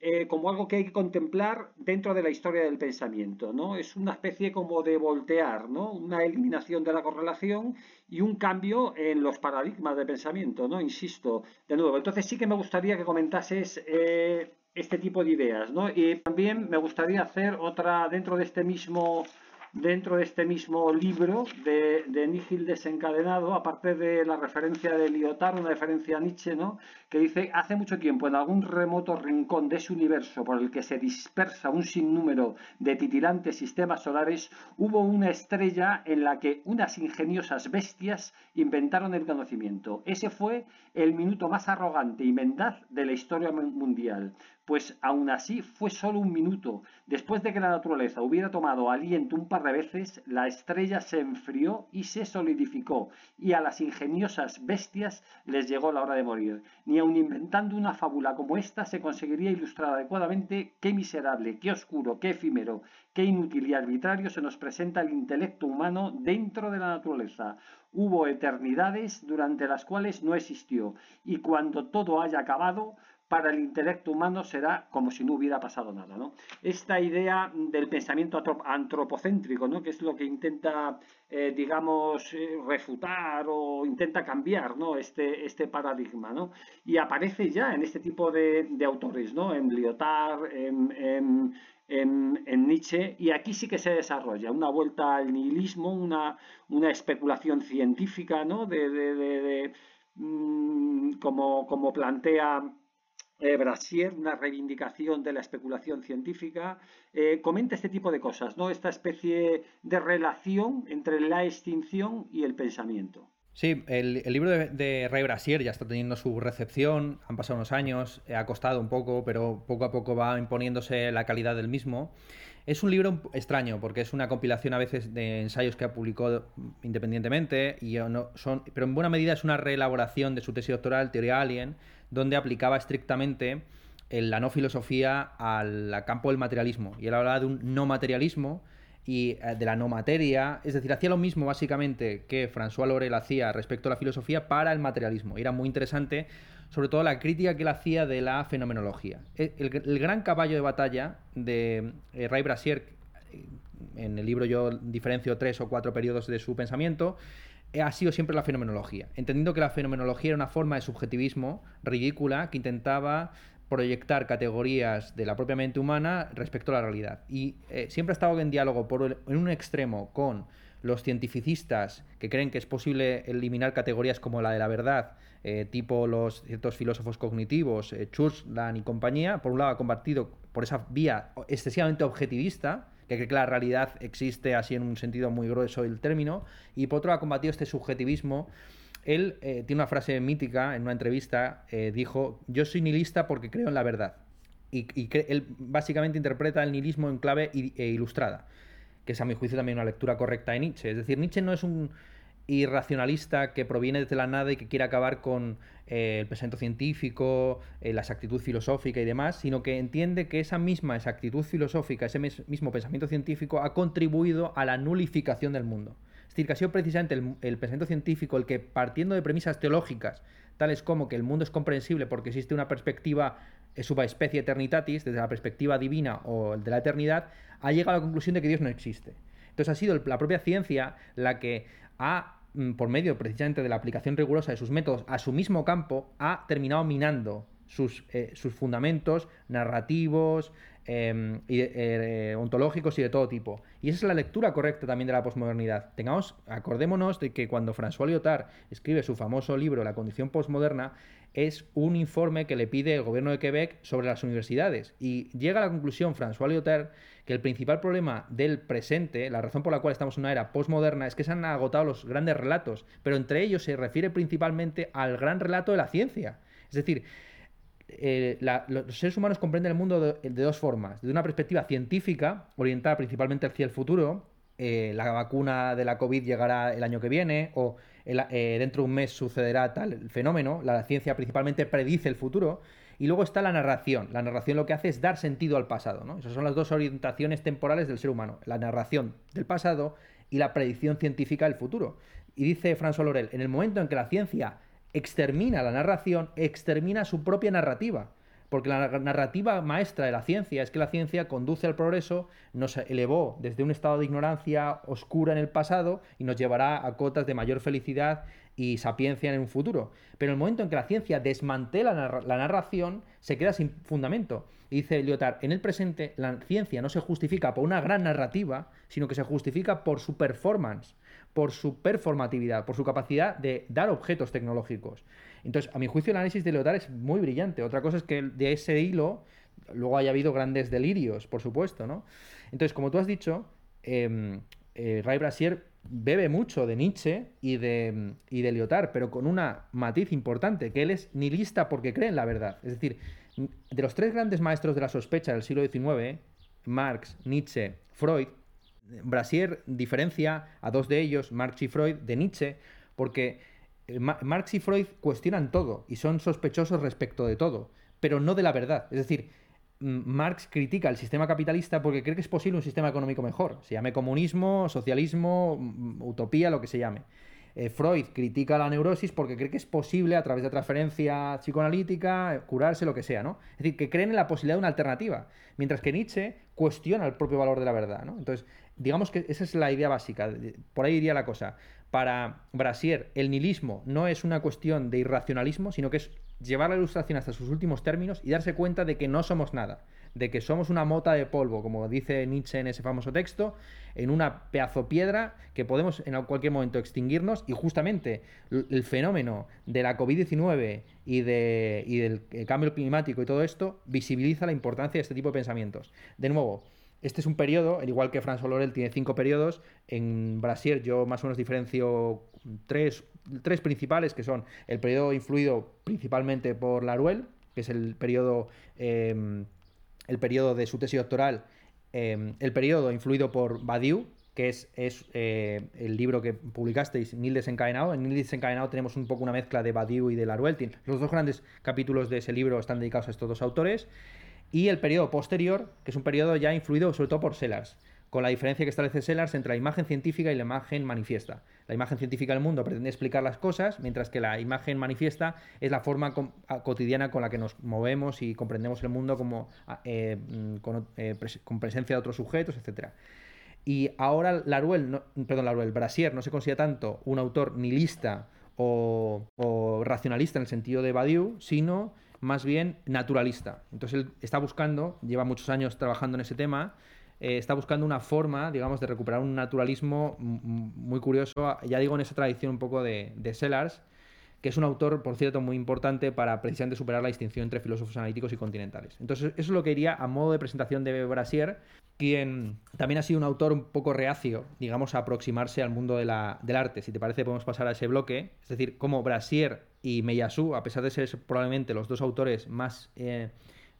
Speaker 2: eh, como algo que hay que contemplar dentro de la historia del pensamiento. ¿no? Es una especie como de voltear, ¿no? una eliminación de la correlación y un cambio en los paradigmas de pensamiento. ¿no? Insisto, de nuevo. Entonces sí que me gustaría que comentases eh, este tipo de ideas. ¿no? Y también me gustaría hacer otra dentro de este mismo dentro de este mismo libro de, de Nihil desencadenado, aparte de la referencia de Lyotard, una referencia a Nietzsche, ¿no? que dice, hace mucho tiempo en algún remoto rincón de ese universo por el que se dispersa un sinnúmero de titilantes sistemas solares, hubo una estrella en la que unas ingeniosas bestias inventaron el conocimiento. Ese fue el minuto más arrogante y mendaz de la historia mundial pues aún así fue solo un minuto. Después de que la naturaleza hubiera tomado aliento un par de veces, la estrella se enfrió y se solidificó, y a las ingeniosas bestias les llegó la hora de morir. Ni aun inventando una fábula como esta se conseguiría ilustrar adecuadamente qué miserable, qué oscuro, qué efímero, qué inútil y arbitrario se nos presenta el intelecto humano dentro de la naturaleza. Hubo eternidades durante las cuales no existió, y cuando todo haya acabado, para el intelecto humano será como si no hubiera pasado nada. ¿no? Esta idea del pensamiento antropocéntrico, ¿no? que es lo que intenta, eh, digamos, eh, refutar o intenta cambiar ¿no? este, este paradigma. ¿no? Y aparece ya en este tipo de, autores, ¿no? en Lyotard, en, Nietzsche, y aquí sí que se desarrolla una vuelta al nihilismo, una, una especulación científica, ¿no? de, mm, como, como plantea eh, Brasier, una reivindicación de la especulación científica, eh, comenta este tipo de cosas, ¿no? Esta especie de relación entre la extinción y el pensamiento.
Speaker 3: Sí, el, libro de, Ray Brasier ya está teniendo su recepción, han pasado unos años, ha costado un poco, pero poco a poco va imponiéndose la calidad del mismo. Es un libro extraño porque es una compilación a veces de ensayos que ha publicado independientemente, y son, pero en buena medida es una reelaboración de su tesis doctoral, Teoría Alien, donde aplicaba estrictamente la no filosofía al campo del materialismo. Y él hablaba de un no materialismo y eh, de la no materia, es decir, hacía lo mismo básicamente que François Lorel hacía respecto a la filosofía para el materialismo. Y era muy interesante, sobre todo la crítica que él hacía de la fenomenología. E, el, gran caballo de batalla de eh, Ray Brasier, eh, en el libro yo diferencio tres o cuatro periodos de su pensamiento, ha sido siempre la fenomenología, entendiendo que la fenomenología era una forma de subjetivismo ridícula que intentaba proyectar categorías de la propia mente humana respecto a la realidad. Y eh, siempre ha estado en diálogo por en un extremo con los cientificistas que creen que es posible eliminar categorías como la de la verdad, eh, tipo los ciertos filósofos cognitivos, eh, y compañía, por un lado ha compartido por esa vía excesivamente objetivista, que cree que la realidad existe así en un sentido muy grueso del término, y por otro ha combatido este subjetivismo. Él eh, tiene una frase mítica en una entrevista, eh, dijo, yo soy nihilista porque creo en la verdad. Y, él básicamente interpreta el nihilismo en clave e ilustrada, que es a mi juicio también una lectura correcta de Nietzsche. Es decir, Nietzsche no es un irracionalista que proviene desde la nada y que quiere acabar con eh, el pensamiento científico, eh, la exactitud filosófica y demás, sino que entiende que esa misma exactitud filosófica, ese mismo pensamiento científico ha contribuido a la nulificación del mundo. Es decir, que ha sido precisamente el, pensamiento científico el que, partiendo de premisas teológicas, tales como que el mundo es comprensible porque existe una perspectiva eh, subespecie eternitatis, desde la perspectiva divina o de la eternidad, ha llegado a la conclusión de que Dios no existe. Entonces ha sido la propia ciencia la que ha por medio precisamente de la aplicación rigurosa de sus métodos a su mismo campo, ha terminado minando sus, eh, sus fundamentos narrativos, em, eh, ontológicos y de todo tipo. Y esa es la lectura correcta también de la posmodernidad. Tengamos, acordémonos de que cuando François Lyotard escribe su famoso libro La condición posmoderna, es un informe que le pide el gobierno de Quebec sobre las universidades. Y llega a la conclusión François Lyotard que el principal problema del presente, la razón por la cual estamos en una era postmoderna, es que se han agotado los grandes relatos, pero entre ellos se refiere principalmente al gran relato de la ciencia. Es decir, eh, los seres humanos comprenden el mundo de, dos formas. De una perspectiva científica, orientada principalmente hacia el futuro, eh, la vacuna de la COVID llegará el año que viene, o eh, dentro de un mes sucederá tal fenómeno, la ciencia principalmente predice el futuro, y luego está la narración. La narración lo que hace es dar sentido al pasado. ¿no? Esas son las dos orientaciones temporales del ser humano. La narración del pasado y la predicción científica del futuro. Y dice François Lorel, en el momento en que la ciencia extermina la narración, extermina su propia narrativa. Porque la narrativa maestra de la ciencia es que la ciencia conduce al progreso, nos elevó desde un estado de ignorancia oscura en el pasado y nos llevará a cotas de mayor felicidad y sapiencia en un futuro. Pero el momento en que la ciencia desmantela la, narración, se queda sin fundamento. Dice Lyotard, en el presente la ciencia no se justifica por una gran narrativa, sino que se justifica por su performance, por su performatividad, por su capacidad de dar objetos tecnológicos. Entonces, a mi juicio, el análisis de Lyotard es muy brillante. Otra cosa es que de ese hilo luego haya habido grandes delirios, por supuesto, ¿no? Entonces, como tú has dicho, eh, Ray Brasier bebe mucho de Nietzsche y de, y de Lyotard, pero con una matiz importante, que él es nihilista porque cree en la verdad. Es decir, de los tres grandes maestros de la sospecha del siglo XIX, Marx, Nietzsche, Freud, Brasier diferencia a dos de ellos, Marx y Freud, de Nietzsche, porque Marx y Freud cuestionan todo y son sospechosos respecto de todo, pero no de la verdad. Es decir, Marx critica el sistema capitalista porque cree que es posible un sistema económico mejor, se llame comunismo, socialismo, utopía, lo que se llame. Eh, Freud critica la neurosis porque cree que es posible a través de transferencia psicoanalítica curarse, lo que sea, ¿no? Es decir, que creen en la posibilidad de una alternativa, mientras que Nietzsche cuestiona el propio valor de la verdad. Entonces, digamos que esa es la idea básica, por ahí iría la cosa. Para Brasier, el nihilismo no es una cuestión de irracionalismo, sino que es llevar la ilustración hasta sus últimos términos y darse cuenta de que no somos nada, de que somos una mota de polvo, como dice Nietzsche en ese famoso texto, en una pedazo piedra que podemos en cualquier momento extinguirnos y justamente el fenómeno de la COVID-19 y, de, y del cambio climático y todo esto visibiliza la importancia de este tipo de pensamientos. De nuevo, este es un periodo, al igual que François Lorel tiene cinco periodos, en Brasil yo más o menos diferencio tres, tres principales, que son el periodo influido principalmente por Laruel, que es el periodo, em, el periodo de su tesis doctoral, em, el periodo influido por Badiou, que es, es eh, el libro que publicasteis, Nil desencadenado. En Nil desencadenado tenemos un poco una mezcla de Badiou y de Laruel. Los dos grandes capítulos de ese libro están dedicados a estos dos autores. Y el periodo posterior, que es un periodo ya influido sobre todo por Sellars con la diferencia que establece Sellars entre la imagen científica y la imagen manifiesta. La imagen científica del mundo pretende explicar las cosas, mientras que la imagen manifiesta es la forma cotidiana con la que nos movemos y comprendemos el mundo como, eh, mm, eh, con, presencia de otros sujetos, etc. Y ahora Laruel, perdón, Laruel, Brasier no se considera tanto un autor nihilista o, o racionalista en el sentido de Badiou, sino más bien naturalista. Entonces él está buscando, lleva muchos años trabajando en ese tema, eh, está buscando una forma, digamos, de recuperar un naturalismo muy curioso, ya digo, en esa tradición un poco de, de Sellars, que es un autor, por cierto, muy importante para precisamente superar la distinción entre filósofos analíticos y continentales. Entonces, eso es lo que iría a modo de presentación de Brasier, quien también ha sido un autor un poco reacio, digamos, a aproximarse al mundo del arte. Si te parece, podemos pasar a ese bloque. Es decir, como Brasier y Meyasu, a pesar de ser probablemente los dos autores más... Eh,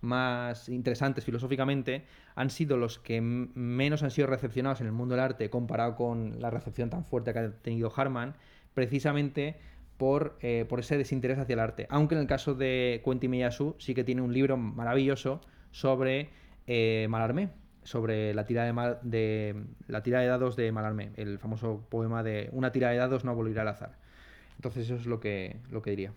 Speaker 3: más interesantes filosóficamente han sido los que menos han sido recepcionados en el mundo del arte comparado con la recepción tan fuerte que ha tenido Harman, precisamente por, eh, por ese desinterés hacia el arte. Aunque en el caso de Quentin Miyasu sí que tiene un libro maravilloso sobre eh, Malarmé, sobre la tira de, la tira de dados de Malarmé, el famoso poema de una tira de dados no volverá al azar. Entonces eso es lo que, lo que diría.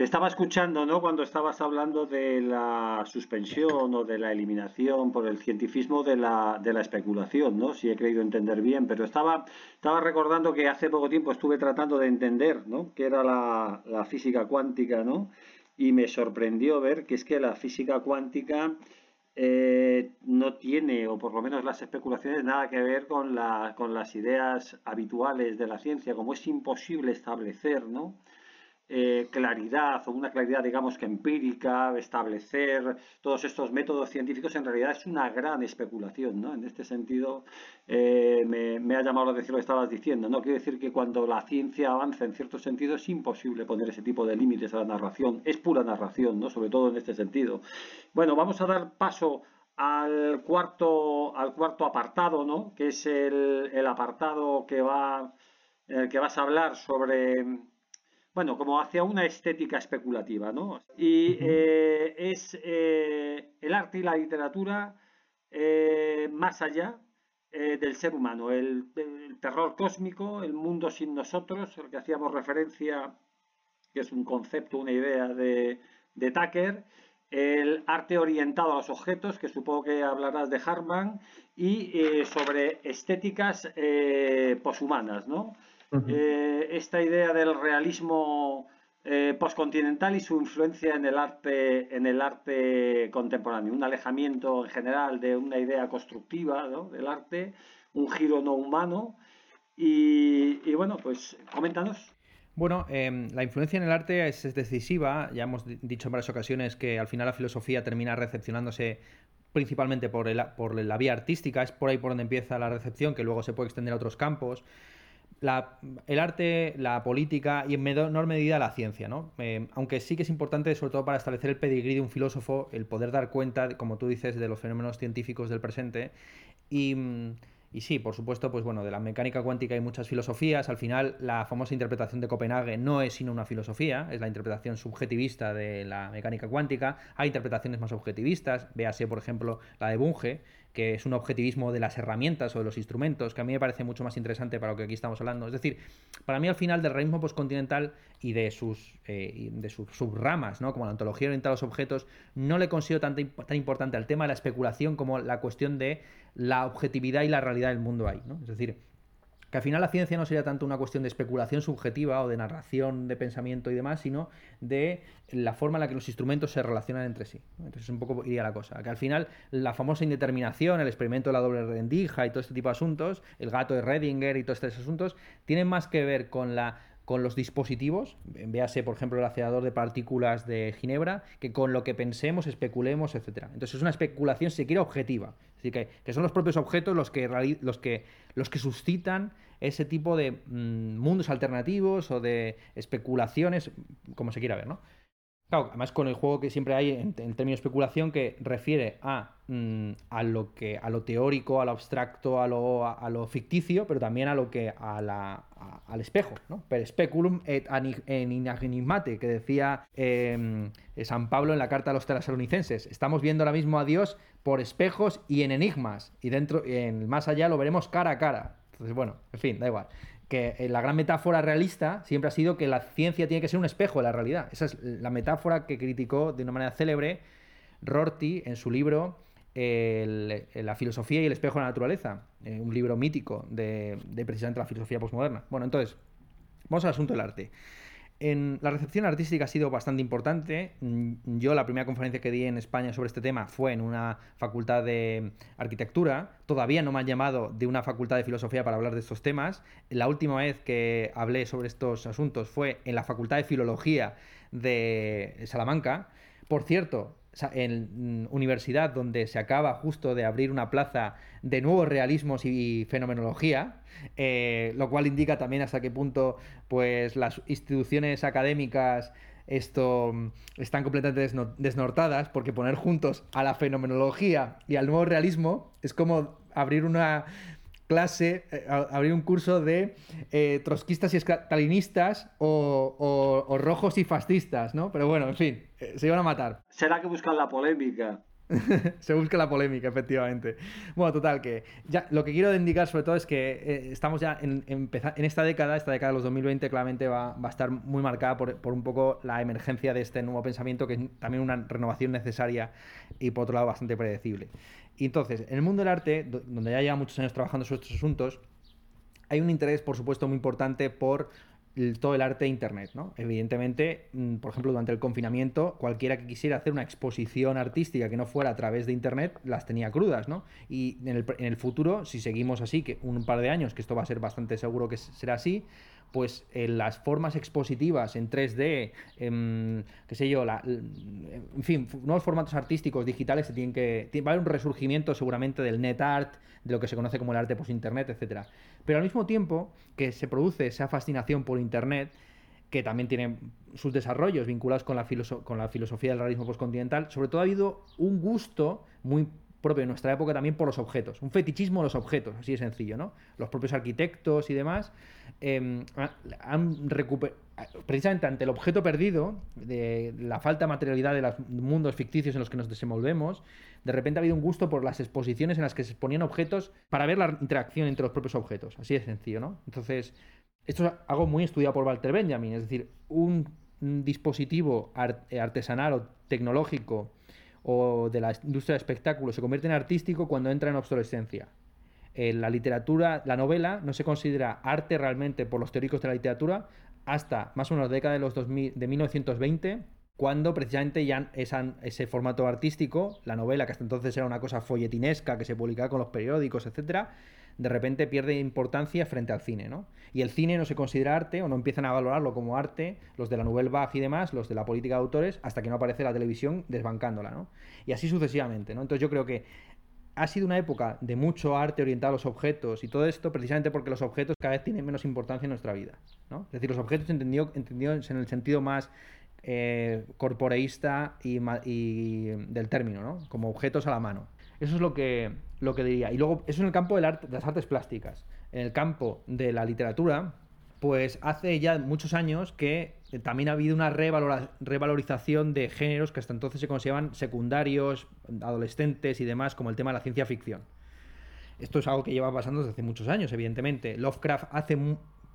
Speaker 2: Te estaba escuchando, ¿no? Cuando estabas hablando de la suspensión o de la eliminación por el cientifismo de la, especulación, ¿no? Si he creído entender bien, pero estaba, recordando que hace poco tiempo estuve tratando de entender, ¿no? ¿Qué era la, física cuántica, ¿no? Y me sorprendió ver que es que la física cuántica eh, no tiene, o por lo menos las especulaciones, nada que ver con, con las ideas habituales de la ciencia, como es imposible establecer, ¿no? Eh, claridad o una claridad, digamos que empírica, establecer todos estos métodos científicos, en realidad es una gran especulación, ¿no? En este sentido, eh, me, ha llamado la atención lo que estabas diciendo, ¿no? Quiero decir que cuando la ciencia avanza en cierto sentido es imposible poner ese tipo de límites a la narración, es pura narración, ¿no? Sobre todo en este sentido. Bueno, vamos a dar paso al cuarto, al cuarto apartado, ¿no? Que es el, el apartado que va, el que vas a hablar sobre bueno, como hacia una estética especulativa, ¿no? Y eh, es eh, el arte y la literatura eh, más allá del ser humano, el, terror cósmico, el mundo sin nosotros, el que hacíamos referencia, que es un concepto, una idea de, de Tucker, el arte orientado a los objetos, que supongo que hablarás de Harman, y sobre estéticas poshumanas, ¿no? Eh, esta idea del realismo eh, postcontinental y su influencia en el arte en el arte contemporáneo. Un alejamiento en general de una idea constructiva del arte un giro no humano. Y, bueno pues coméntanos.
Speaker 3: Bueno, em, la influencia en el arte es, decisiva. Ya hemos dicho en varias ocasiones que al final la filosofía termina recepcionándose principalmente por, por la vía artística, es por ahí por donde empieza la recepción, que luego se puede extender a otros campos el arte, la política y en menor medida la ciencia, ¿no? Eh, aunque sí que es importante, sobre todo para establecer el pedigrí de un filósofo, el poder dar cuenta, como tú dices, de los fenómenos científicos del presente y mm, y sí, por supuesto, pues bueno, de la mecánica cuántica hay muchas filosofías. Al final, la famosa interpretación de Copenhague no es sino una filosofía, es la interpretación subjetivista de la mecánica cuántica. Hay interpretaciones más objetivistas, véase, por ejemplo, la de Bunge, que es un objetivismo de las herramientas o de los instrumentos, que a mí me parece mucho más interesante para lo que aquí estamos hablando. Es decir, para mí al final del realismo postcontinental y de sus, eh, de sus subramas, ¿no? como la ontología oriental a los objetos, no le considero tan, tan importante al tema de la especulación como la cuestión de la objetividad y la realidad del mundo ahí. ¿no? Es decir, que al final la ciencia no sería tanto una cuestión de especulación subjetiva o de narración de pensamiento y demás, sino de la forma en la que los instrumentos se relacionan entre sí. Entonces un poco iría la cosa. Que al final la famosa indeterminación, el experimento de la doble rendija y todo este tipo de asuntos, el gato de Redinger y todos estos asuntos, tienen más que ver con la con los dispositivos, véase por ejemplo el acelerador de partículas de Ginebra, que con lo que pensemos, especulemos, etc. Entonces es una especulación, si se quiere, objetiva. Así que, que son los propios objetos los que, los que, los que suscitan ese tipo de mm, mundos alternativos o de especulaciones, como se quiera ver, ¿no? Claro, además con el juego que siempre hay en, el término especulación que refiere a, mm, a, lo que a lo teórico, a lo abstracto, a lo, a, lo ficticio, pero también a lo que a la, al espejo, ¿no? Per speculum et enigmate, que decía em, San Pablo en la carta a los tesalonicenses. Estamos viendo ahora mismo a Dios por espejos y en enigmas, y dentro, en más allá lo veremos cara a cara. Entonces, bueno, en fin, da igual que eh, la gran metáfora realista siempre ha sido que la ciencia tiene que ser un espejo de la realidad. Esa es la metáfora que criticó de una manera célebre Rorty en su libro La filosofía y el espejo de la naturaleza, eh, un libro mítico de, de, precisamente la filosofía postmoderna. Bueno, entonces, vamos al asunto del arte. En, la recepción artística ha sido bastante importante. Mm, yo la primera conferencia que di en España sobre este tema fue en una facultad de arquitectura. Todavía no me han llamado de una facultad de filosofía para hablar de estos temas. La última vez que hablé sobre estos asuntos fue en la facultad de filología de Salamanca. Por cierto, en universidad donde se acaba justo de abrir una plaza de nuevos realismos y fenomenología, eh, lo cual indica también hasta qué punto pues, las instituciones académicas esto mm, están completamente desnortadas, porque poner juntos a la fenomenología y al nuevo realismo es como abrir una clase, eh, abrir un curso de eh, trotskistas y estalinistas o, rojos y fascistas, ¿no? Pero bueno, en fin, eh, se iban a matar.
Speaker 2: Será que buscan la polémica. [laughs]
Speaker 3: se busca la polémica, efectivamente. Bueno, total, que ya lo que quiero indicar sobre todo es que estamos ya en, en, esta década, esta década de los 2020 claramente va, va a estar muy marcada por, por, un poco la emergencia de este nuevo pensamiento, que es también una renovación necesaria y por otro lado bastante predecible. Y entonces, en el mundo del arte, donde ya lleva muchos años trabajando sobre estos asuntos, hay un interés, por supuesto, muy importante por todo el arte de Internet. ¿no? Evidentemente, mm, por ejemplo, durante el confinamiento, cualquiera que quisiera hacer una exposición artística que no fuera a través de Internet, las tenía crudas. ¿no? Y en el, en el futuro, si seguimos así, que un par de años, que esto va a ser bastante seguro que será así, pues las formas expositivas en 3D, em, qué sé yo, en fin, nuevos formatos artísticos digitales se tienen que... Va a haber un resurgimiento seguramente del net art, de lo que se conoce como el arte post-internet, etc. Pero al mismo tiempo que se produce esa fascinación por internet, que también tiene sus desarrollos vinculados con la, con la filosofía del realismo postcontinental, sobre todo ha habido un gusto muy propio de nuestra época también por los objetos, un fetichismo de los objetos, así de sencillo, ¿no? Los propios arquitectos y demás em, han recuperado, precisamente ante el objeto perdido, de la falta de materialidad de los mundos ficticios en los que nos desenvolvemos, de repente ha habido un gusto por las exposiciones en las que se exponían objetos para ver la interacción entre los propios objetos, así de sencillo, ¿no? Entonces, esto es algo muy estudiado por Walter Benjamin, es decir, un, dispositivo artesanal o tecnológico o de la industria del espectáculo se convierte en artístico cuando entra en obsolescencia. En la literatura, la novela no se considera arte realmente por los teóricos de la literatura hasta más o menos la década de los 2000, de 1920, cuando precisamente ya ese formato artístico, la novela, que hasta entonces era una cosa folletinesca que se publicaba con los periódicos, etcétera, de repente pierde importancia frente al cine, ¿no? Y el cine no se considera arte o no empiezan a valorarlo como arte los de la Nouvelle Vague y demás, los de la política de autores, hasta que no aparece la televisión desbancándola, ¿no? Y así sucesivamente, ¿no? Entonces yo creo que ha sido una época de mucho arte orientado a los objetos y todo esto precisamente porque los objetos cada vez tienen menos importancia en nuestra vida, ¿no? Es decir, los objetos entendidos en el sentido más eh, corporeísta y, del término, ¿no? Como objetos a la mano. Eso es lo que, lo que diría. Y luego, eso en el campo de las artes plásticas. En el campo de la literatura, pues hace ya muchos años que también ha habido una revalorización de géneros que hasta entonces se consideraban secundarios, adolescentes y demás, como el tema de la ciencia ficción. Esto es algo que lleva pasando desde hace muchos años, evidentemente. Lovecraft hace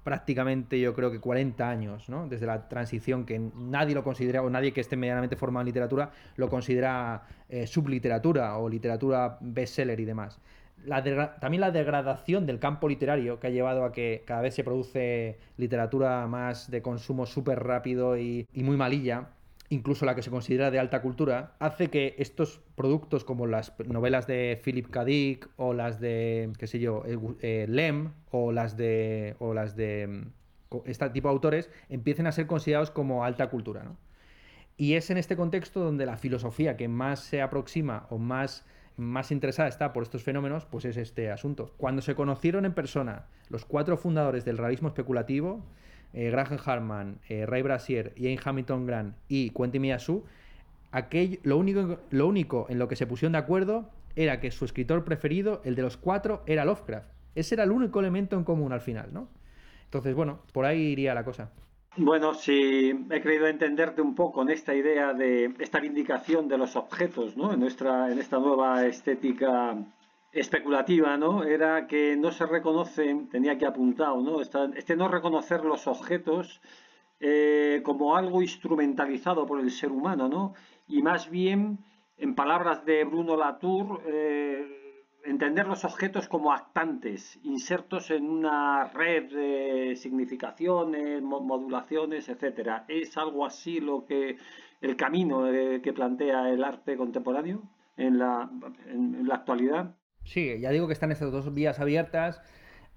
Speaker 3: prácticamente yo creo que 40 años, ¿no? Desde la transición que nadie lo considera, o nadie que esté medianamente formado en literatura, lo considera eh, subliteratura o literatura bestseller y demás. también la degradación del campo literario que ha llevado a que cada vez se produce literatura más de consumo súper rápido y muy malilla, incluso la que se considera de alta cultura, hace que estos productos como las novelas de Philip K. Dick o las de, qué sé yo, eh, eh, Lem o las de, o las de mm, este tipo de autores empiecen a ser considerados como alta cultura. ¿no? Y es en este contexto donde la filosofía que más se aproxima o más, más interesada está por estos fenómenos, pues es este asunto. Cuando se conocieron en persona los cuatro fundadores del realismo especulativo, eh, Graham Harman, eh, Ray Brasier, Ian Hamilton Grant y Quentin Miyasu, lo, único, lo único en lo que se pusieron de acuerdo era que su escritor preferido, el de los cuatro, era Lovecraft. Ese era el único elemento en común al final, ¿no? Entonces, bueno, por ahí iría la cosa.
Speaker 2: Bueno, sí, he querido entenderte un poco en esta idea de esta vindicación de los objetos, ¿no? En nuestra, en esta nueva estética especulativa, ¿no? Era que no se reconocen, tenía que apuntado, ¿no? Este no reconocer los objetos eh, como algo instrumentalizado por el ser humano, ¿no? Y más bien, en palabras de Bruno Latour, eh, entender los objetos como actantes, insertos en una red de significaciones, modulaciones, etcétera. ¿Es algo así lo que el camino eh, que plantea el arte contemporáneo en la, en la actualidad?
Speaker 3: Sí, ya digo que están estas dos vías abiertas.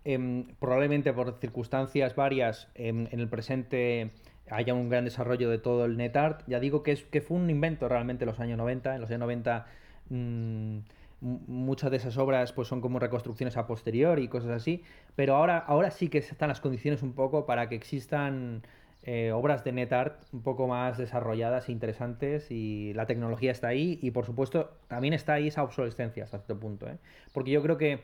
Speaker 3: Em, probablemente por circunstancias varias en el presente haya un gran desarrollo de todo el NetArt. Ya digo que, es, que fue un invento realmente en los años 90. En los años 90 mm, muchas de esas obras pues, son como reconstrucciones a posteriori y cosas así. Pero ahora, ahora sí que están las condiciones un poco para que existan eh, obras de NetArt un poco más desarrolladas e interesantes y la tecnología está ahí y por supuesto también está ahí esa obsolescencia hasta cierto punto. ¿eh? Porque yo creo que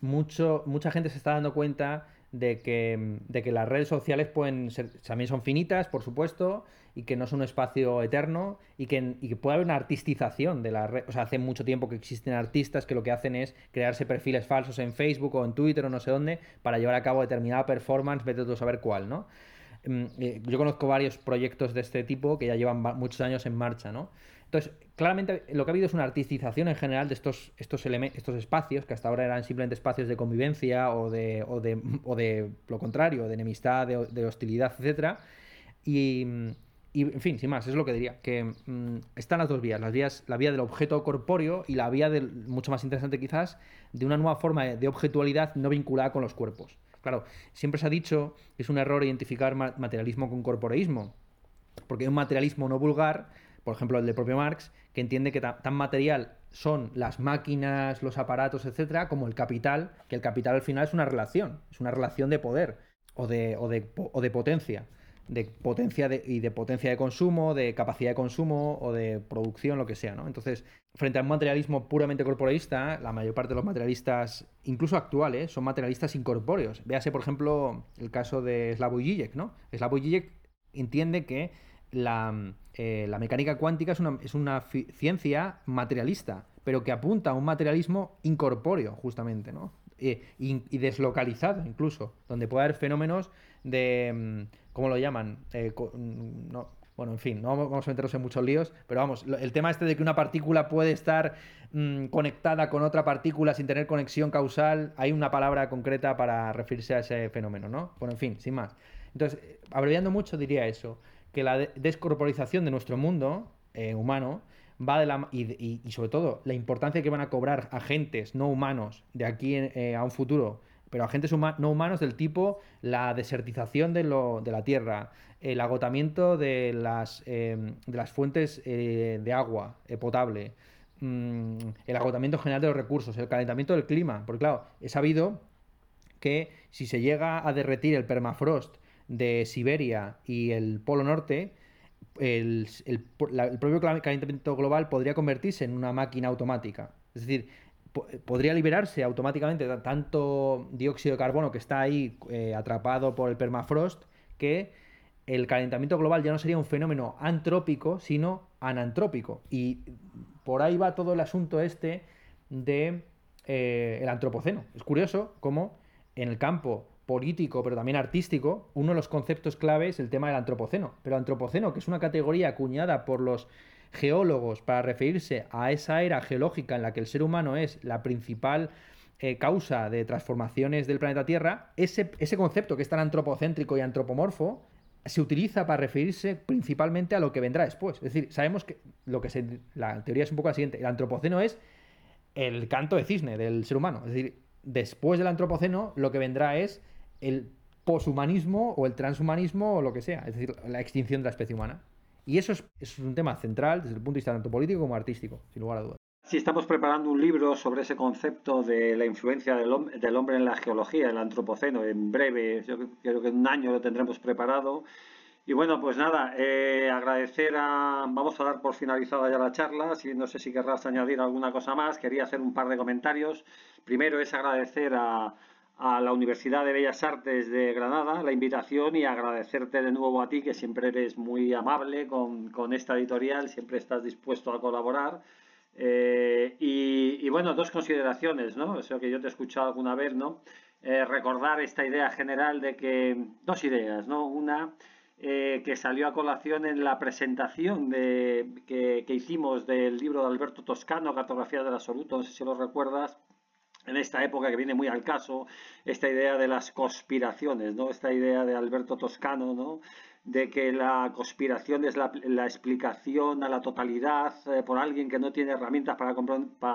Speaker 3: mucho, mucha gente se está dando cuenta de que, de que las redes sociales pueden ser, también son finitas, por supuesto, y que no son un espacio eterno y que, y que puede haber una artistización de la red. O sea, hace mucho tiempo que existen artistas que lo que hacen es crearse perfiles falsos en Facebook o en Twitter o no sé dónde para llevar a cabo determinada performance, vete tú a saber cuál, ¿no? Mm, eh, yo conozco varios proyectos de este tipo que ya llevan muchos años en marcha, ¿no? Entonces, claramente lo que ha habido es una artistización en general de estos, estos, estos espacios, que hasta ahora eran simplemente espacios de convivencia o de, o de, o de lo contrario, de enemistad, de, hostilidad, etc. Y, en fin, sin más, es lo que diría, que mm, están las dos vías, las vías, la vía del objeto corpóreo y la vía, del, mucho más interesante quizás, de una nueva forma de objetualidad no vinculada con los cuerpos. Claro, siempre se ha dicho que es un error identificar materialismo con corporeísmo, porque hay un materialismo no vulgar, por ejemplo el del propio Marx, que entiende que tan material son las máquinas, los aparatos, etcétera, como el capital, que el capital al final es una relación, es una relación de poder o de, o de potencia de potencia y de potencia de consumo, de capacidad de consumo o de producción, lo que sea, ¿no? Entonces, frente a un materialismo puramente corporeísta, la mayor parte de los materialistas, incluso actuales, son materialistas incorpóreos. Véase, por ejemplo, el caso de Slavoj Žižek, ¿no? Slavoj Žižek entiende que la, eh, mecánica cuántica es una, es una ciencia materialista, pero que apunta a un materialismo incorpóreo, justamente, ¿no? Eh, y, deslocalizado incluso, donde puede haber fenómenos de, mm, ¿cómo lo llaman? Eh, mm, no, bueno, en fin, no vamos a meternos en muchos líos, pero vamos, el tema este de que una partícula puede estar mm, conectada con otra partícula sin tener conexión causal, hay una palabra concreta para referirse a ese fenómeno, ¿no? Bueno, en fin, sin más. Entonces, abreviando mucho diría eso, que la descorporización de nuestro mundo eh, humano va de la y, y, sobre todo la importancia que van a cobrar agentes no humanos de aquí eh, a un futuro, pero agentes no humanos del tipo la desertización de, lo, de la tierra, el agotamiento de las, em, de las fuentes eh, de agua eh, potable, mm, el agotamiento general de los recursos, el calentamiento del clima, porque claro, he sabido que si se llega a derretir el permafrost de Siberia y el Polo Norte, el, propio calentamiento global podría convertirse en una máquina automática. Es decir, podría liberarse automáticamente tanto dióxido de carbono que está ahí eh, atrapado por el permafrost que el calentamiento global ya no sería un fenómeno antrópico, sino anantrópico. Y por ahí va todo el asunto este de eh, el antropoceno. Es curioso cómo en el campo político, pero también artístico, uno de los conceptos clave es el tema del antropoceno. Pero antropoceno, que es una categoría acuñada por los geólogos para referirse a esa era geológica en la que el ser humano es la principal eh, causa de transformaciones del planeta Tierra, ese, ese concepto que es tan antropocéntrico y antropomorfo, se utiliza para referirse principalmente a lo que vendrá después. Es decir, sabemos que lo que se, la teoría es un poco la siguiente. El antropoceno es el canto de cisne del ser humano. Es decir, después del antropoceno lo que vendrá es el poshumanismo o el transhumanismo o lo que sea, es decir, la extinción de la especie humana. Y eso es, un tema central desde el punto de vista tanto político como artístico, sin lugar a dudas.
Speaker 2: Sí, estamos preparando un libro sobre ese concepto de la influencia del, hombre en la geología, el antropoceno. En breve, yo creo que en un año lo tendremos preparado. Y bueno, pues nada, eh, agradecer a. Vamos a dar por finalizada ya la charla. Si, no sé si querrás añadir alguna cosa más. Quería hacer un par de comentarios. Primero es agradecer a, a la Universidad de Bellas Artes de Granada la invitación y agradecerte de nuevo a ti, que siempre eres muy amable con, con esta editorial, siempre estás dispuesto a colaborar. Eh, y, bueno, dos consideraciones, ¿no? Eso que yo te he escuchado alguna vez, ¿no? Eh, recordar esta idea general de que, dos ideas, ¿no? Una, eh, que salió a colación en la presentación de, que, que, hicimos del libro de Alberto Toscano, Cartografía del Absoluto, no sé si lo recuerdas, en esta época que viene muy al caso, esta idea de las conspiraciones, ¿no? Esta idea de Alberto Toscano, ¿no? De que la conspiración es la, explicación a la totalidad eh, por alguien que no tiene herramientas para,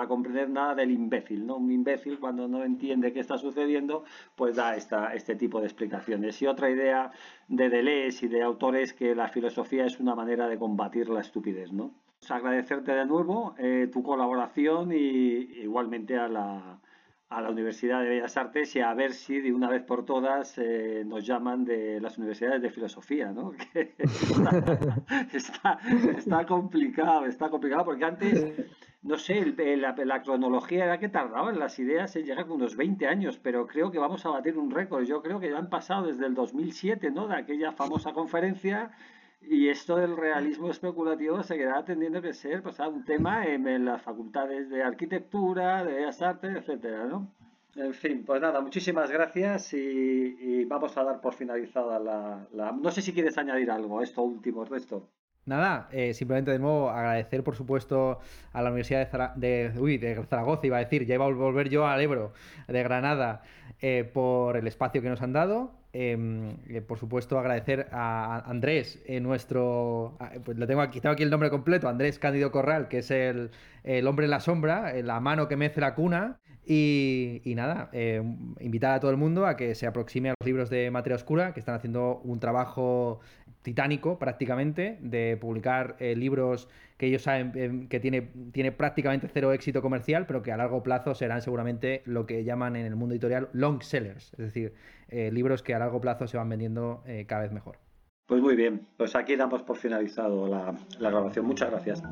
Speaker 2: comprender nada del imbécil, ¿no? Un imbécil cuando no entiende qué está sucediendo, pues da esta, este tipo de explicaciones. Y otra idea de Deleuze y de autores que la filosofía es una manera de combatir la estupidez, ¿no? agradecerte de nuevo eh, tu colaboración y igualmente a la, a la Universidad de Bellas Artes y a ver si de una vez por todas eh, nos llaman de las universidades de filosofía, ¿no? [laughs] está, está, complicado, está complicado porque antes, no sé, la, la, cronología era que tardaban las ideas en llegar con unos 20 años, pero creo que vamos a batir un récord. Yo creo que ya han pasado desde el 2007, ¿no? De aquella famosa conferencia y esto del realismo especulativo seguirá teniendo que ser pues, un tema en, las facultades de arquitectura, de bellas artes, etcétera, ¿no? En fin, pues nada, muchísimas gracias y, vamos a dar por finalizada la, No sé si quieres añadir algo, esto último, esto.
Speaker 3: Nada, eh, simplemente de nuevo agradecer, por supuesto, a la Universidad de, de, Zaragoza, iba a decir, ya iba a volver yo al Ebro, de Granada, eh, por el espacio que nos han dado. Em, eh, por supuesto, agradecer a Andrés, nuestro. Pues lo tengo aquí, tengo aquí el nombre completo: Andrés Cándido Corral, que es el, el hombre en la sombra, la mano que mece la cuna. Y, y nada, invitar a todo el mundo a que se aproxime a los libros de Materia Oscura, que están haciendo un trabajo titánico prácticamente de publicar eh, libros que ellos saben em, que tiene, tiene prácticamente cero éxito comercial, pero que a largo plazo serán seguramente lo que llaman en el mundo editorial long sellers, es decir, eh, libros que a largo plazo se van vendiendo eh, cada vez mejor.
Speaker 2: Pues muy bien, pues aquí damos por finalizado la grabación. Muchas gracias.